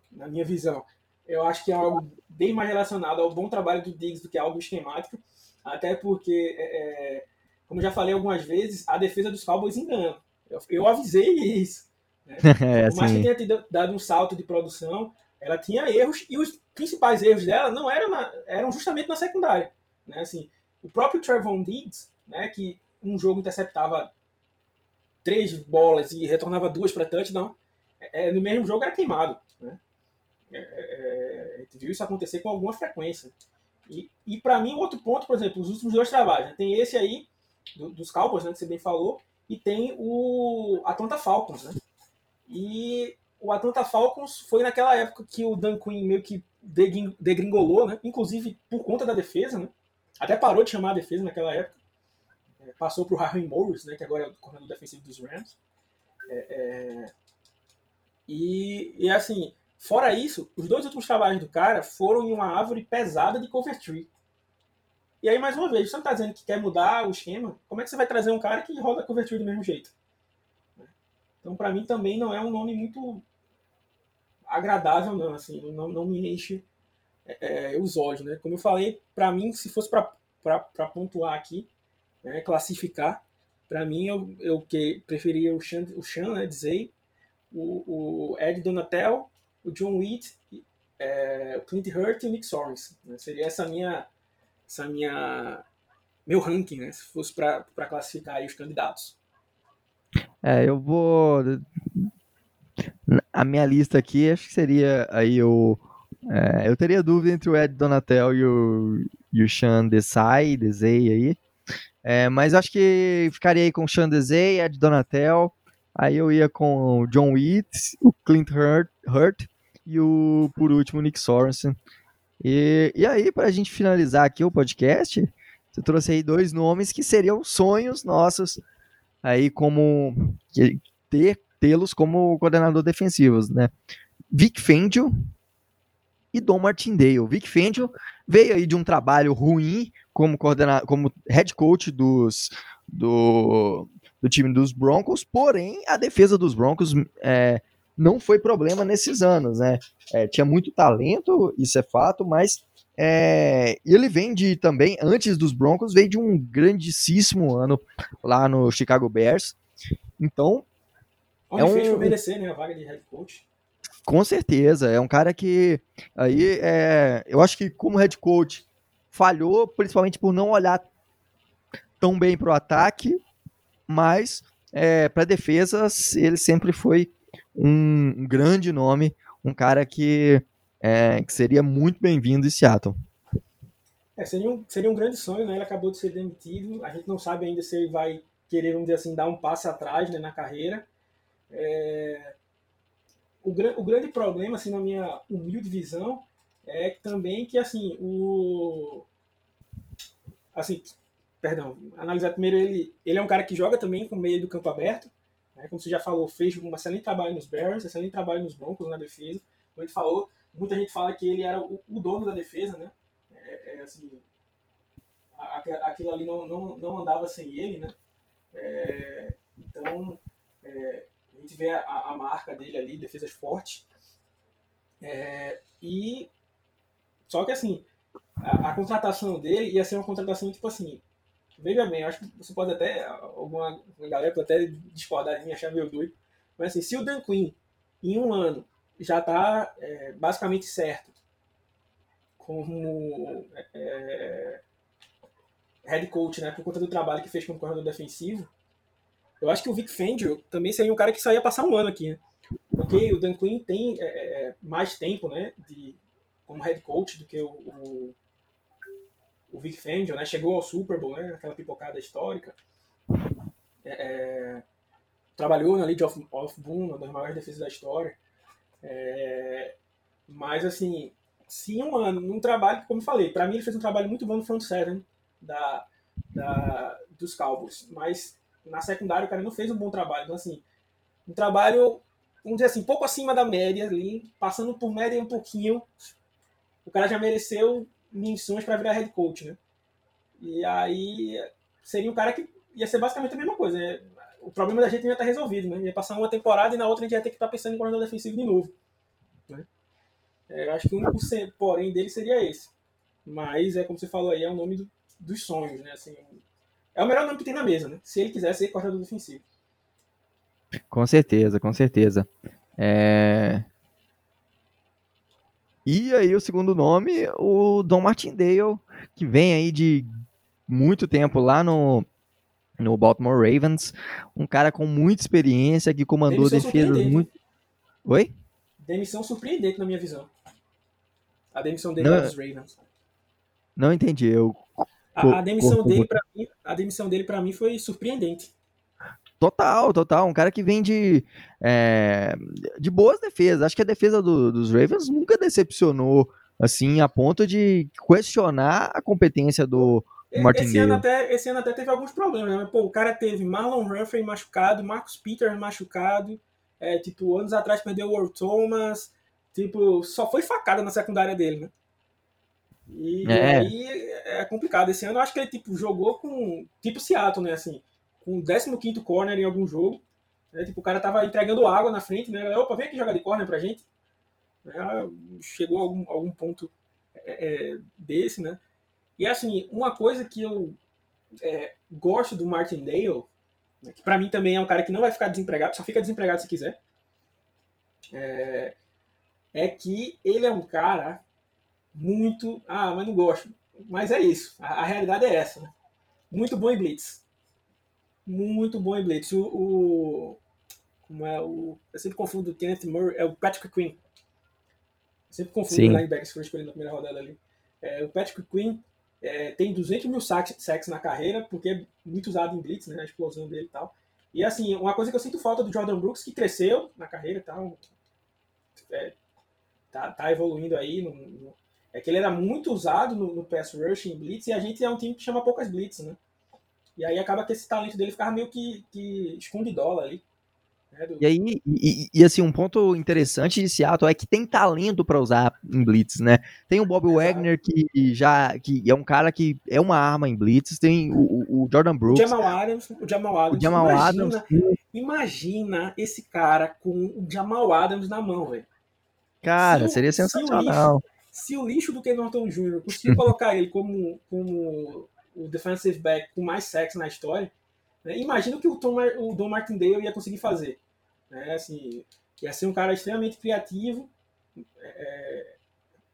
na minha visão, eu acho que é algo bem mais relacionado ao bom trabalho do Diggs do que algo esquemático, até porque, é, é, como já falei algumas vezes, a defesa dos Cowboys engana. Eu, eu avisei isso. Né? É, Por mais que tenha tido, dado um salto de produção, ela tinha erros e os principais erros dela não eram, na, eram justamente na secundária. Né? Assim, o próprio Trevon Diggs, né, que um jogo interceptava três bolas e retornava duas para touchdown, é, no mesmo jogo era queimado. Né? É, é, a gente viu isso acontecer com alguma frequência. E, e para mim, outro ponto, por exemplo, os últimos dois trabalhos. Né? Tem esse aí, do, dos Cowboys, né, que você bem falou, e tem o Atlanta Falcons. Né? E o Atlanta Falcons foi naquela época que o Dan Quinn meio que degringolou, né? inclusive por conta da defesa. Né? Até parou de chamar a defesa naquela época. É, passou para o Harry Morris, né, que agora é o coordenador defensivo dos Rams. É, é... E, e assim, Fora isso, os dois últimos trabalhos do cara foram em uma árvore pesada de cover tree. E aí, mais uma vez, você não está dizendo que quer mudar o esquema, como é que você vai trazer um cara que roda cover tree do mesmo jeito? Então, para mim, também não é um nome muito agradável, não. Assim, não, não me enche é, é os olhos. Né? Como eu falei, para mim, se fosse para pontuar aqui, né, classificar, para mim, eu, eu que preferia o Sean, o Sean né, dizer, o, o Ed Donatel o John Witt, é, o Clint Hurt e o Nick Sorensen. Né? Seria essa minha, essa minha, meu ranking, né? se fosse para classificar os candidatos. É, eu vou. A minha lista aqui, acho que seria aí o. É, eu teria dúvida entre o Ed Donatel e o, e o Sean Desai, Desai aí. É, mas acho que ficaria aí com o Sean Desai, Ed Donatel. Aí eu ia com o John Witt, o Clint Hurt, Hurt e o, por último, o Nick Sorensen. E, e aí, para a gente finalizar aqui o podcast, você trouxe aí dois nomes que seriam sonhos nossos aí como ter tê-los como coordenador defensivos, né? Vic Fangio e Dom Martindale. Vic Fangio veio aí de um trabalho ruim como coordenador, como head coach dos do, do time dos Broncos, porém a defesa dos Broncos é, não foi problema nesses anos, né? É, tinha muito talento, isso é fato, mas é, ele vem de também, antes dos Broncos, veio de um grandíssimo ano lá no Chicago Bears. Então. Onde é um, fez merecer, né? A vaga de head coach. Com certeza, é um cara que aí é, eu acho que como head coach falhou principalmente por não olhar tão bem para o ataque, mas é, para defesa ele sempre foi um, grande nome, um cara que, é, que seria muito bem-vindo em Seattle. É, seria, um, seria um grande sonho, né? Ele acabou de ser demitido. A gente não sabe ainda se ele vai querer, vamos dizer assim, dar um passo atrás né, na carreira. É... O, o grande problema, assim, na minha humilde visão, é também que, assim, o... Assim, perdão, analisar primeiro ele, ele é um cara que joga também com meio do campo aberto, né? Como você já falou, fez um excelente trabalho nos Bears, excelente trabalho nos Broncos na defesa. Como a gente falou, muita gente fala que ele era o, o dono da defesa, né? É, é, assim, aquilo ali não, não, não andava sem ele, né? É, então, é, a gente vê a, a, marca dele ali, defesas fortes. É, e só que assim, a, a, contratação dele ia ser uma contratação tipo assim, veja bem, acho que você pode até, alguma galera pode até discordar mim, achar meio doido, mas assim, se o Dan Quinn, em um ano, já está é, basicamente certo como é, é, head coach, né, por conta do trabalho que fez como corredor defensivo, eu acho que o Vic Fangio também seria um cara que só ia passar um ano aqui, né? Porque o Dan Quinn tem é, é mais tempo, né, de, como head coach do que o, o, o Vic Fangio, né? Chegou ao Super Bowl, né? Aquela pipocada histórica. É, é trabalhou na League of, of Boom, uma das maiores defesas da história. É, mas, assim, se um ano, num trabalho, como eu falei, para mim ele fez um trabalho muito bom no front seven da, da, dos Cowboys, mas na secundária o cara não fez um bom trabalho. Então, assim, um trabalho, vamos dizer assim, pouco acima da média ali, passando por média um pouquinho, o cara já mereceu menções para virar head coach, né? E aí seria um cara que ia ser basicamente a mesma coisa, né? o problema da gente ia estar resolvido, né? Ia passar uma temporada e na outra a gente ia ter que estar pensando em coordenador defensivo de novo. Né? É, acho que o único porém dele seria esse. Mas, é como você falou aí, é o nome do, dos sonhos, né? Assim, é o melhor nome que tem na mesa, né? Se ele quiser ser coordenador defensivo. Com certeza, com certeza. É... E aí o segundo nome, o Don Martindale, que vem aí de muito tempo lá no no Baltimore Ravens, um cara com muita experiência que comandou defesas muito. Oi? Demissão surpreendente na minha visão. A demissão dele não, dos Ravens. Não entendi. Eu a, a demissão dele para mim, a demissão dele para mim foi surpreendente. Total, total. Um cara que vem de, é, de boas defesas. Acho que a defesa do, dos Ravens nunca decepcionou assim a ponto de questionar a competência do, esse ano, até, esse ano até teve alguns problemas, né? Pô, o cara teve Marlon Humphrey machucado, Marcus Peters machucado, é, tipo, anos atrás perdeu o Earl Thomas, tipo, só foi facada na secundária dele, né? E é. aí é complicado. Esse ano eu acho que ele tipo, jogou com, tipo Seattle, né? Assim, com o 15 corner em algum jogo. Né? Tipo, o cara tava entregando água na frente, né? Opa, vem aqui jogar de corner pra gente. Né? Chegou a algum, algum ponto é, é, desse, né? E assim, uma coisa que eu é, gosto do Martindale, né, que para mim também é um cara que não vai ficar desempregado, só fica desempregado se quiser, é, é que ele é um cara muito. Ah, mas não gosto. Mas é isso. A, a realidade é essa. Né? Muito bom em Blitz. Muito bom em Blitz. O, o, como é o. Eu sempre confundo o Kenneth Murray, é o Patrick Quinn. Eu sempre confundo Sim. o linebacker que foi escolhido na primeira rodada ali. É, o Patrick Quinn é, tem 200 mil sacks, na carreira, porque é muito usado em blitz, né, a explosão dele e tal. E assim, uma coisa que eu sinto falta do Jordan Brooks, que cresceu na carreira e tal, é, tá, tá evoluindo aí, no, no, é que ele era muito usado no, no pass rush em blitz, e a gente é um time que chama poucas blitz, né? E aí acaba que esse talento dele ficava meio que, que ali. Né, do... E aí, e, e, assim, um ponto interessante de Seattle é que tem talento para usar em blitz, né? Tem o Bob. Wagner que já que é um cara que é uma arma em blitz, tem o, o Jordan Brooks, o Jamal Adams, o Jamal Adams, o Jamal imagina, Adams. Imagina esse cara com o Jamal Adams na mão, velho. Cara, se seria sensacional. Se se o lixo do Ken Norton Jr. conseguir colocar ele como, como o defensive back com mais sexo na história, né? imagina o que o, Tom, o Don Martindale ia conseguir fazer. Né? Assim, ia ser um cara extremamente criativo. É, é,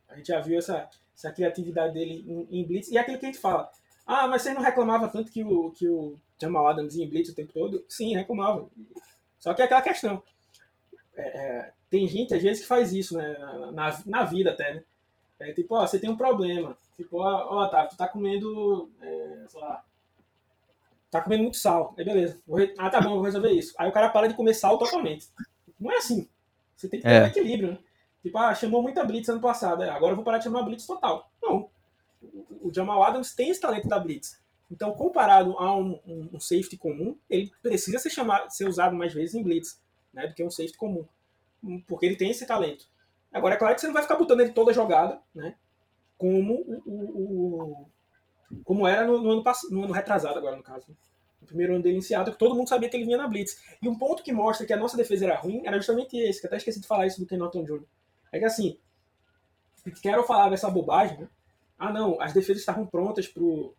a gente já viu essa, essa criatividade dele em, em, Blitz. E é aquilo que a gente fala. Ah, mas você não reclamava tanto que o, que o Jamal Adams ia em Blitz o tempo todo? Sim, reclamava. Só que é aquela questão. É, é, tem gente, às vezes, que faz isso, né? Na, na vida até, né? É, tipo, ó, você tem um problema. Tipo, ó, ó tá, tu tá comendo, é, sei lá, tá comendo muito sal. Aí beleza. Ah, tá bom, vou resolver isso. Aí o cara para de comer sal totalmente. Não é assim. Você tem que ter é. um equilíbrio, né? Tipo, ah, chamou muita blitz ano passado. É, agora eu vou parar de chamar blitz total. Não. O Jamal Adams tem esse talento da blitz. Então, comparado a um, um, um safety comum, ele precisa ser, chamado, ser usado mais vezes em blitz né, do que um safety comum. Porque ele tem esse talento. Agora, é claro que você não vai ficar botando ele toda jogada, né? Como o, o, como era no, no ano passado, no ano retrasado agora, no caso. No primeiro ano dele iniciado, que todo mundo sabia que ele vinha na Blitz. E um ponto que mostra que a nossa defesa era ruim era justamente esse, que até esqueci de falar isso do Ken Norton Jr. É que assim, quero falar dessa bobagem, né? Ah não, as defesas estavam prontas pro,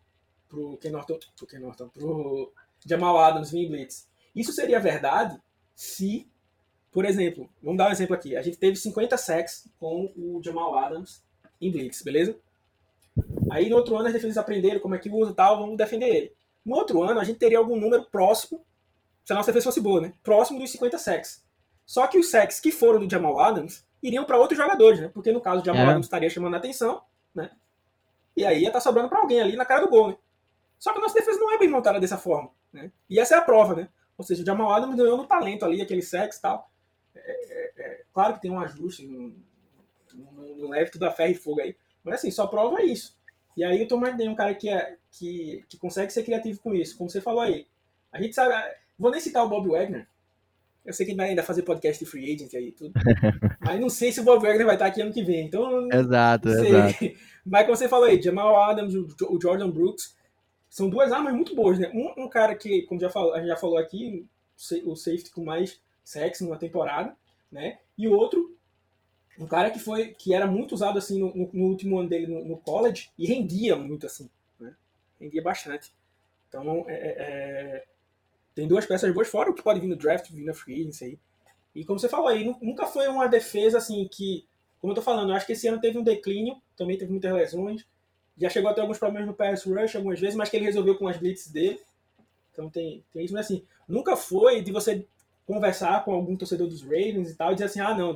pro Ken Norton, pro Ken Norton, pro Jamal Adams vir em blitz. Isso seria verdade se, por exemplo, vamos dar um exemplo aqui. A gente teve 50 sacks com o Jamal Adams em blitz, beleza? Aí no outro ano as defesas aprenderam como é que usa e tal, vamos defender ele. No outro ano a gente teria algum número próximo, se a nossa defesa fosse boa, né? Próximo dos 50 sacks. Só que os sacks que foram do Jamal Adams iriam para outros jogadores, né? Porque no caso o Jamal é. Adams estaria chamando a atenção, né? E aí ia estar tá sobrando para alguém ali na cara do gol, né? Só que a nossa defesa não é bem montada dessa forma, né? E essa é a prova, né? Ou seja, o Jamal Adams ganhou no talento ali, aquele sacks e tal. É, é, é, claro que tem um ajuste, não, não, não leve tudo a ferro e fogo aí. Mas assim, só prova isso. E aí o Tom Martin é um cara que, é, que, que consegue ser criativo com isso, como você falou aí. A gente sabe. Vou nem citar o Bob Wagner. Eu sei que ele vai ainda fazer podcast de free agent aí tudo. mas não sei se o Bob Wagner vai estar aqui ano que vem. Então. Exato, exato. Mas como você falou aí, Jamal Adams, o Jordan Brooks, são duas armas muito boas, né? Um, um cara que, como já falou, a gente já falou aqui, o safety com mais sexo numa temporada, né? E outro um cara que foi que era muito usado assim no, no, no último ano dele no, no, college e rendia muito assim, né? rendia bastante. Então é, é, é, tem duas peças boas fora o que pode vir no draft, vir na free agency aí. E como você falou aí, nunca foi uma defesa assim que, como eu tô falando, eu acho que esse ano teve um declínio, também teve muitas lesões, já chegou a ter alguns problemas no pass rush algumas vezes, mas que ele resolveu com as blitz dele. Então tem, tem isso, mas assim, nunca foi de você conversar com algum torcedor dos Ravens e tal e dizer assim, ah não,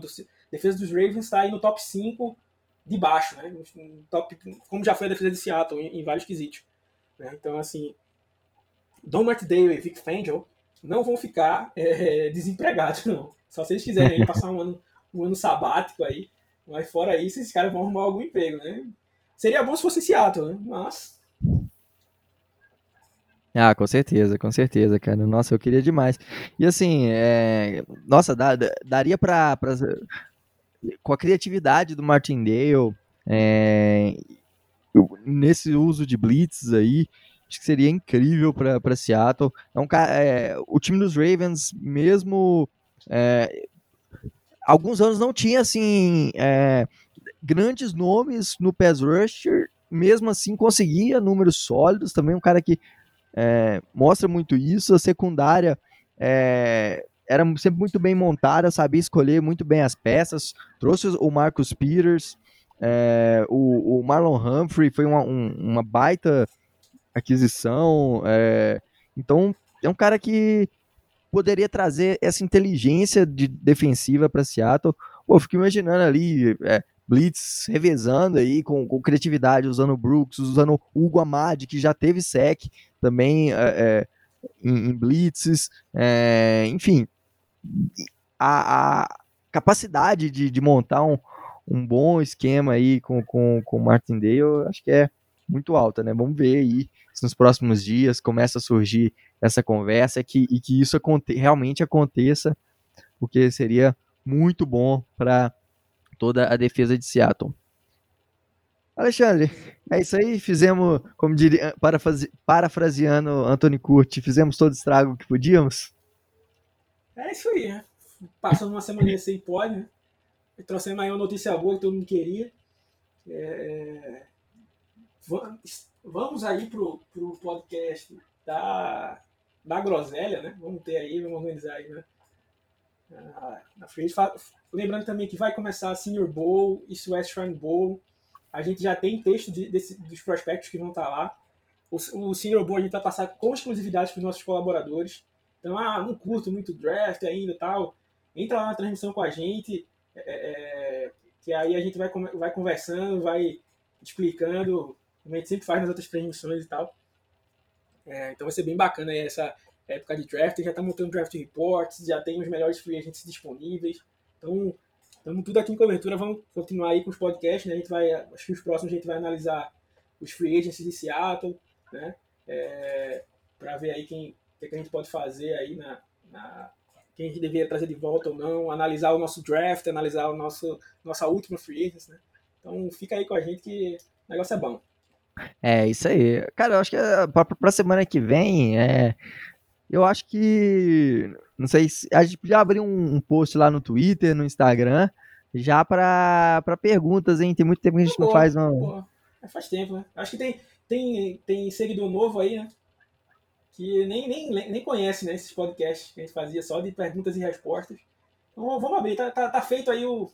defesa dos Ravens está aí no top 5 de baixo, né? Top, como já foi a defesa de Seattle em, em vários quesitos. Né? Então, assim, Don Martindale e Vic Fangio não vão ficar é, desempregados, não. Só se eles quiserem passar um ano, um ano sabático aí. Mas fora isso, esses caras vão arrumar algum emprego, né? Seria bom se fosse Seattle, né? Mas. Ah, com certeza, com certeza, cara. Nossa, eu queria demais. E assim, é... nossa, dá, daria pra, pra com a criatividade do Martindale, é, nesse uso de blitz aí, acho que seria incrível para Seattle. É um, é, o time dos Ravens, mesmo é, alguns anos não tinha assim é, grandes nomes no pass rusher, mesmo assim conseguia números sólidos. Também um cara que é, mostra muito isso. A secundária é, era sempre muito bem montada, sabia escolher muito bem as peças. Trouxe o Marcus Peters, é, o, o, Marlon Humphrey foi uma, um, uma baita aquisição. É, então, é um cara que poderia trazer essa inteligência de defensiva para Seattle. Pô, fico imaginando ali é, Blitz revezando aí com, com, criatividade, usando o Brooks, usando o Hugo Amadi, que já teve sec também é, é, em, em blitzes, é, enfim, a, a capacidade de, de montar um, um bom esquema aí com, com, com Martindale, eu acho que é muito alta, né? Vamos ver aí se nos próximos dias começa a surgir essa conversa que, e que isso aconte, realmente aconteça, porque seria muito bom para toda a defesa de Seattle. Alexandre, é isso aí. Fizemos, como diria, parafraseando Anthony Curti, fizemos todo o estrago que podíamos. É isso aí, né? Passando uma semana sem pode, né? E aí uma notícia boa que todo mundo queria. É... Vamos aí pro, pro podcast da, da Groselha, né? Vamos ter aí, vamos organizar aí, né? Ah, na frente. Lembrando também que vai começar a Senior Bowl e West Shrine Bowl. A gente já tem texto de, desse, dos prospectos que vão estar lá. O, o Senior Bowl a gente vai passar com exclusividade para os nossos colaboradores. Então, ah, não curto muito draft ainda tal. Entra lá na transmissão com a gente, é, é, que aí a gente vai, vai conversando, vai explicando, como a gente sempre faz nas outras transmissões e tal. É, então vai ser bem bacana aí essa época de draft. Já está montando draft reports, já tem os melhores free agents disponíveis. Então, estamos tudo aqui em cobertura. Vamos continuar aí com os podcasts. Né? A gente vai, acho que os próximos a gente vai analisar os free agents de Seattle, né? É, para ver aí quem, que, que a gente pode fazer aí na, na quem a gente deveria trazer de volta ou não, analisar o nosso draft, analisar o nosso nossa última free agency, né? Então fica aí com a gente que o negócio é bom. É, isso aí. Cara, eu acho que é, pra, pra semana que vem, é, eu acho que. Não sei se. A gente podia abrir um, um post lá no Twitter, no Instagram, já para perguntas, hein? Tem muito tempo que a gente não faz. Não... É, faz tempo, né? Acho que tem, tem, tem seguidor novo aí, né? Que nem, nem, nem conhece né, esses podcasts que a gente fazia só de perguntas e respostas. Então vamos abrir, tá, tá, tá feito aí o.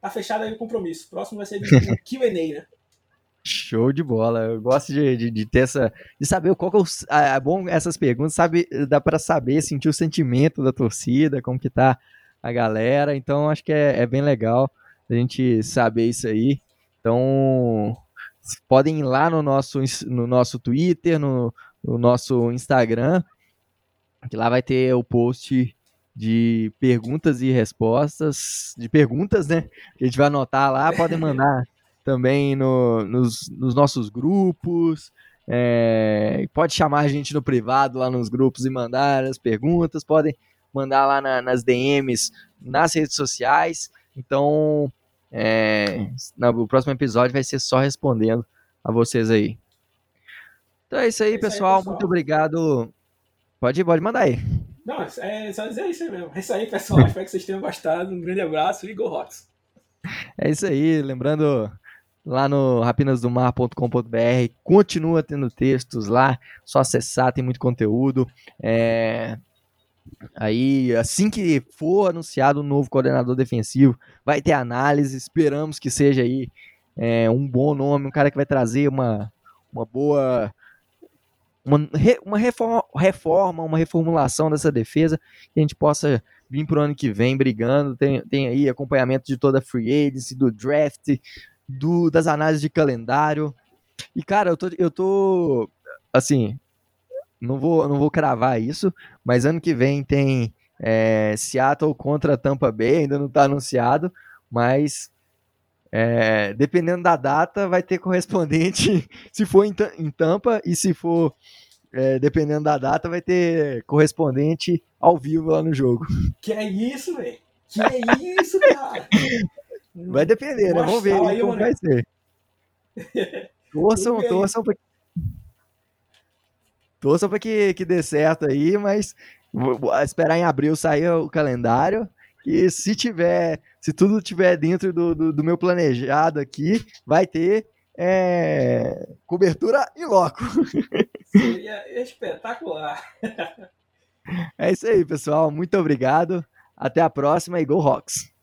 Tá fechado aí o compromisso. Próximo vai ser o QA, né? Show de bola. Eu gosto de, de, de, ter essa. de saber qual que é o. É bom essas perguntas, sabe? Dá para saber, sentir o sentimento da torcida, como que tá a galera. Então acho que é, é bem legal a gente saber isso aí. Então podem ir lá no nosso, no nosso Twitter, no, no nosso Instagram, que lá vai ter o post de perguntas e respostas, de perguntas, né? A gente vai anotar lá, podem mandar também no, nos, nos nossos grupos. É, pode chamar a gente no privado lá nos grupos e mandar as perguntas. Podem mandar lá na, nas DMs nas redes sociais. Então, é, no próximo episódio vai ser só respondendo a vocês aí. Então é isso aí, é isso pessoal. aí pessoal. Muito obrigado. Pode, pode mandar aí. Não, é só dizer isso mesmo. É isso aí, pessoal. Espero que vocês tenham gostado. Um grande abraço e Go Rocks. É isso aí. Lembrando, lá no rapinasdomar.com.br continua tendo textos lá. Só acessar, tem muito conteúdo. É... Aí, assim que for anunciado o um novo coordenador defensivo, vai ter análise. Esperamos que seja aí é, um bom nome, um cara que vai trazer uma, uma boa. Uma, uma reforma, reforma, uma reformulação dessa defesa, que a gente possa vir para o ano que vem brigando. Tem, tem aí acompanhamento de toda a free agency, do draft, do, das análises de calendário. E, cara, eu tô, eu tô assim, não vou, não vou cravar isso, mas ano que vem tem é, Seattle contra Tampa Bay, ainda não está anunciado, mas é, dependendo da data, vai ter correspondente se for em, em Tampa e se for é, dependendo da data, vai ter correspondente ao vivo lá no jogo. Que é isso, velho? Que é isso, cara? Vai depender, né? Vamos ver aí, como vai ser. Torçam, torçam pra Torçam para que, que dê certo aí, mas vou esperar em abril sair o calendário. E se tiver, se tudo tiver dentro do, do, do meu planejado aqui, vai ter é, cobertura em loco. Seria espetacular. É isso aí, pessoal. Muito obrigado. Até a próxima e Go Rocks!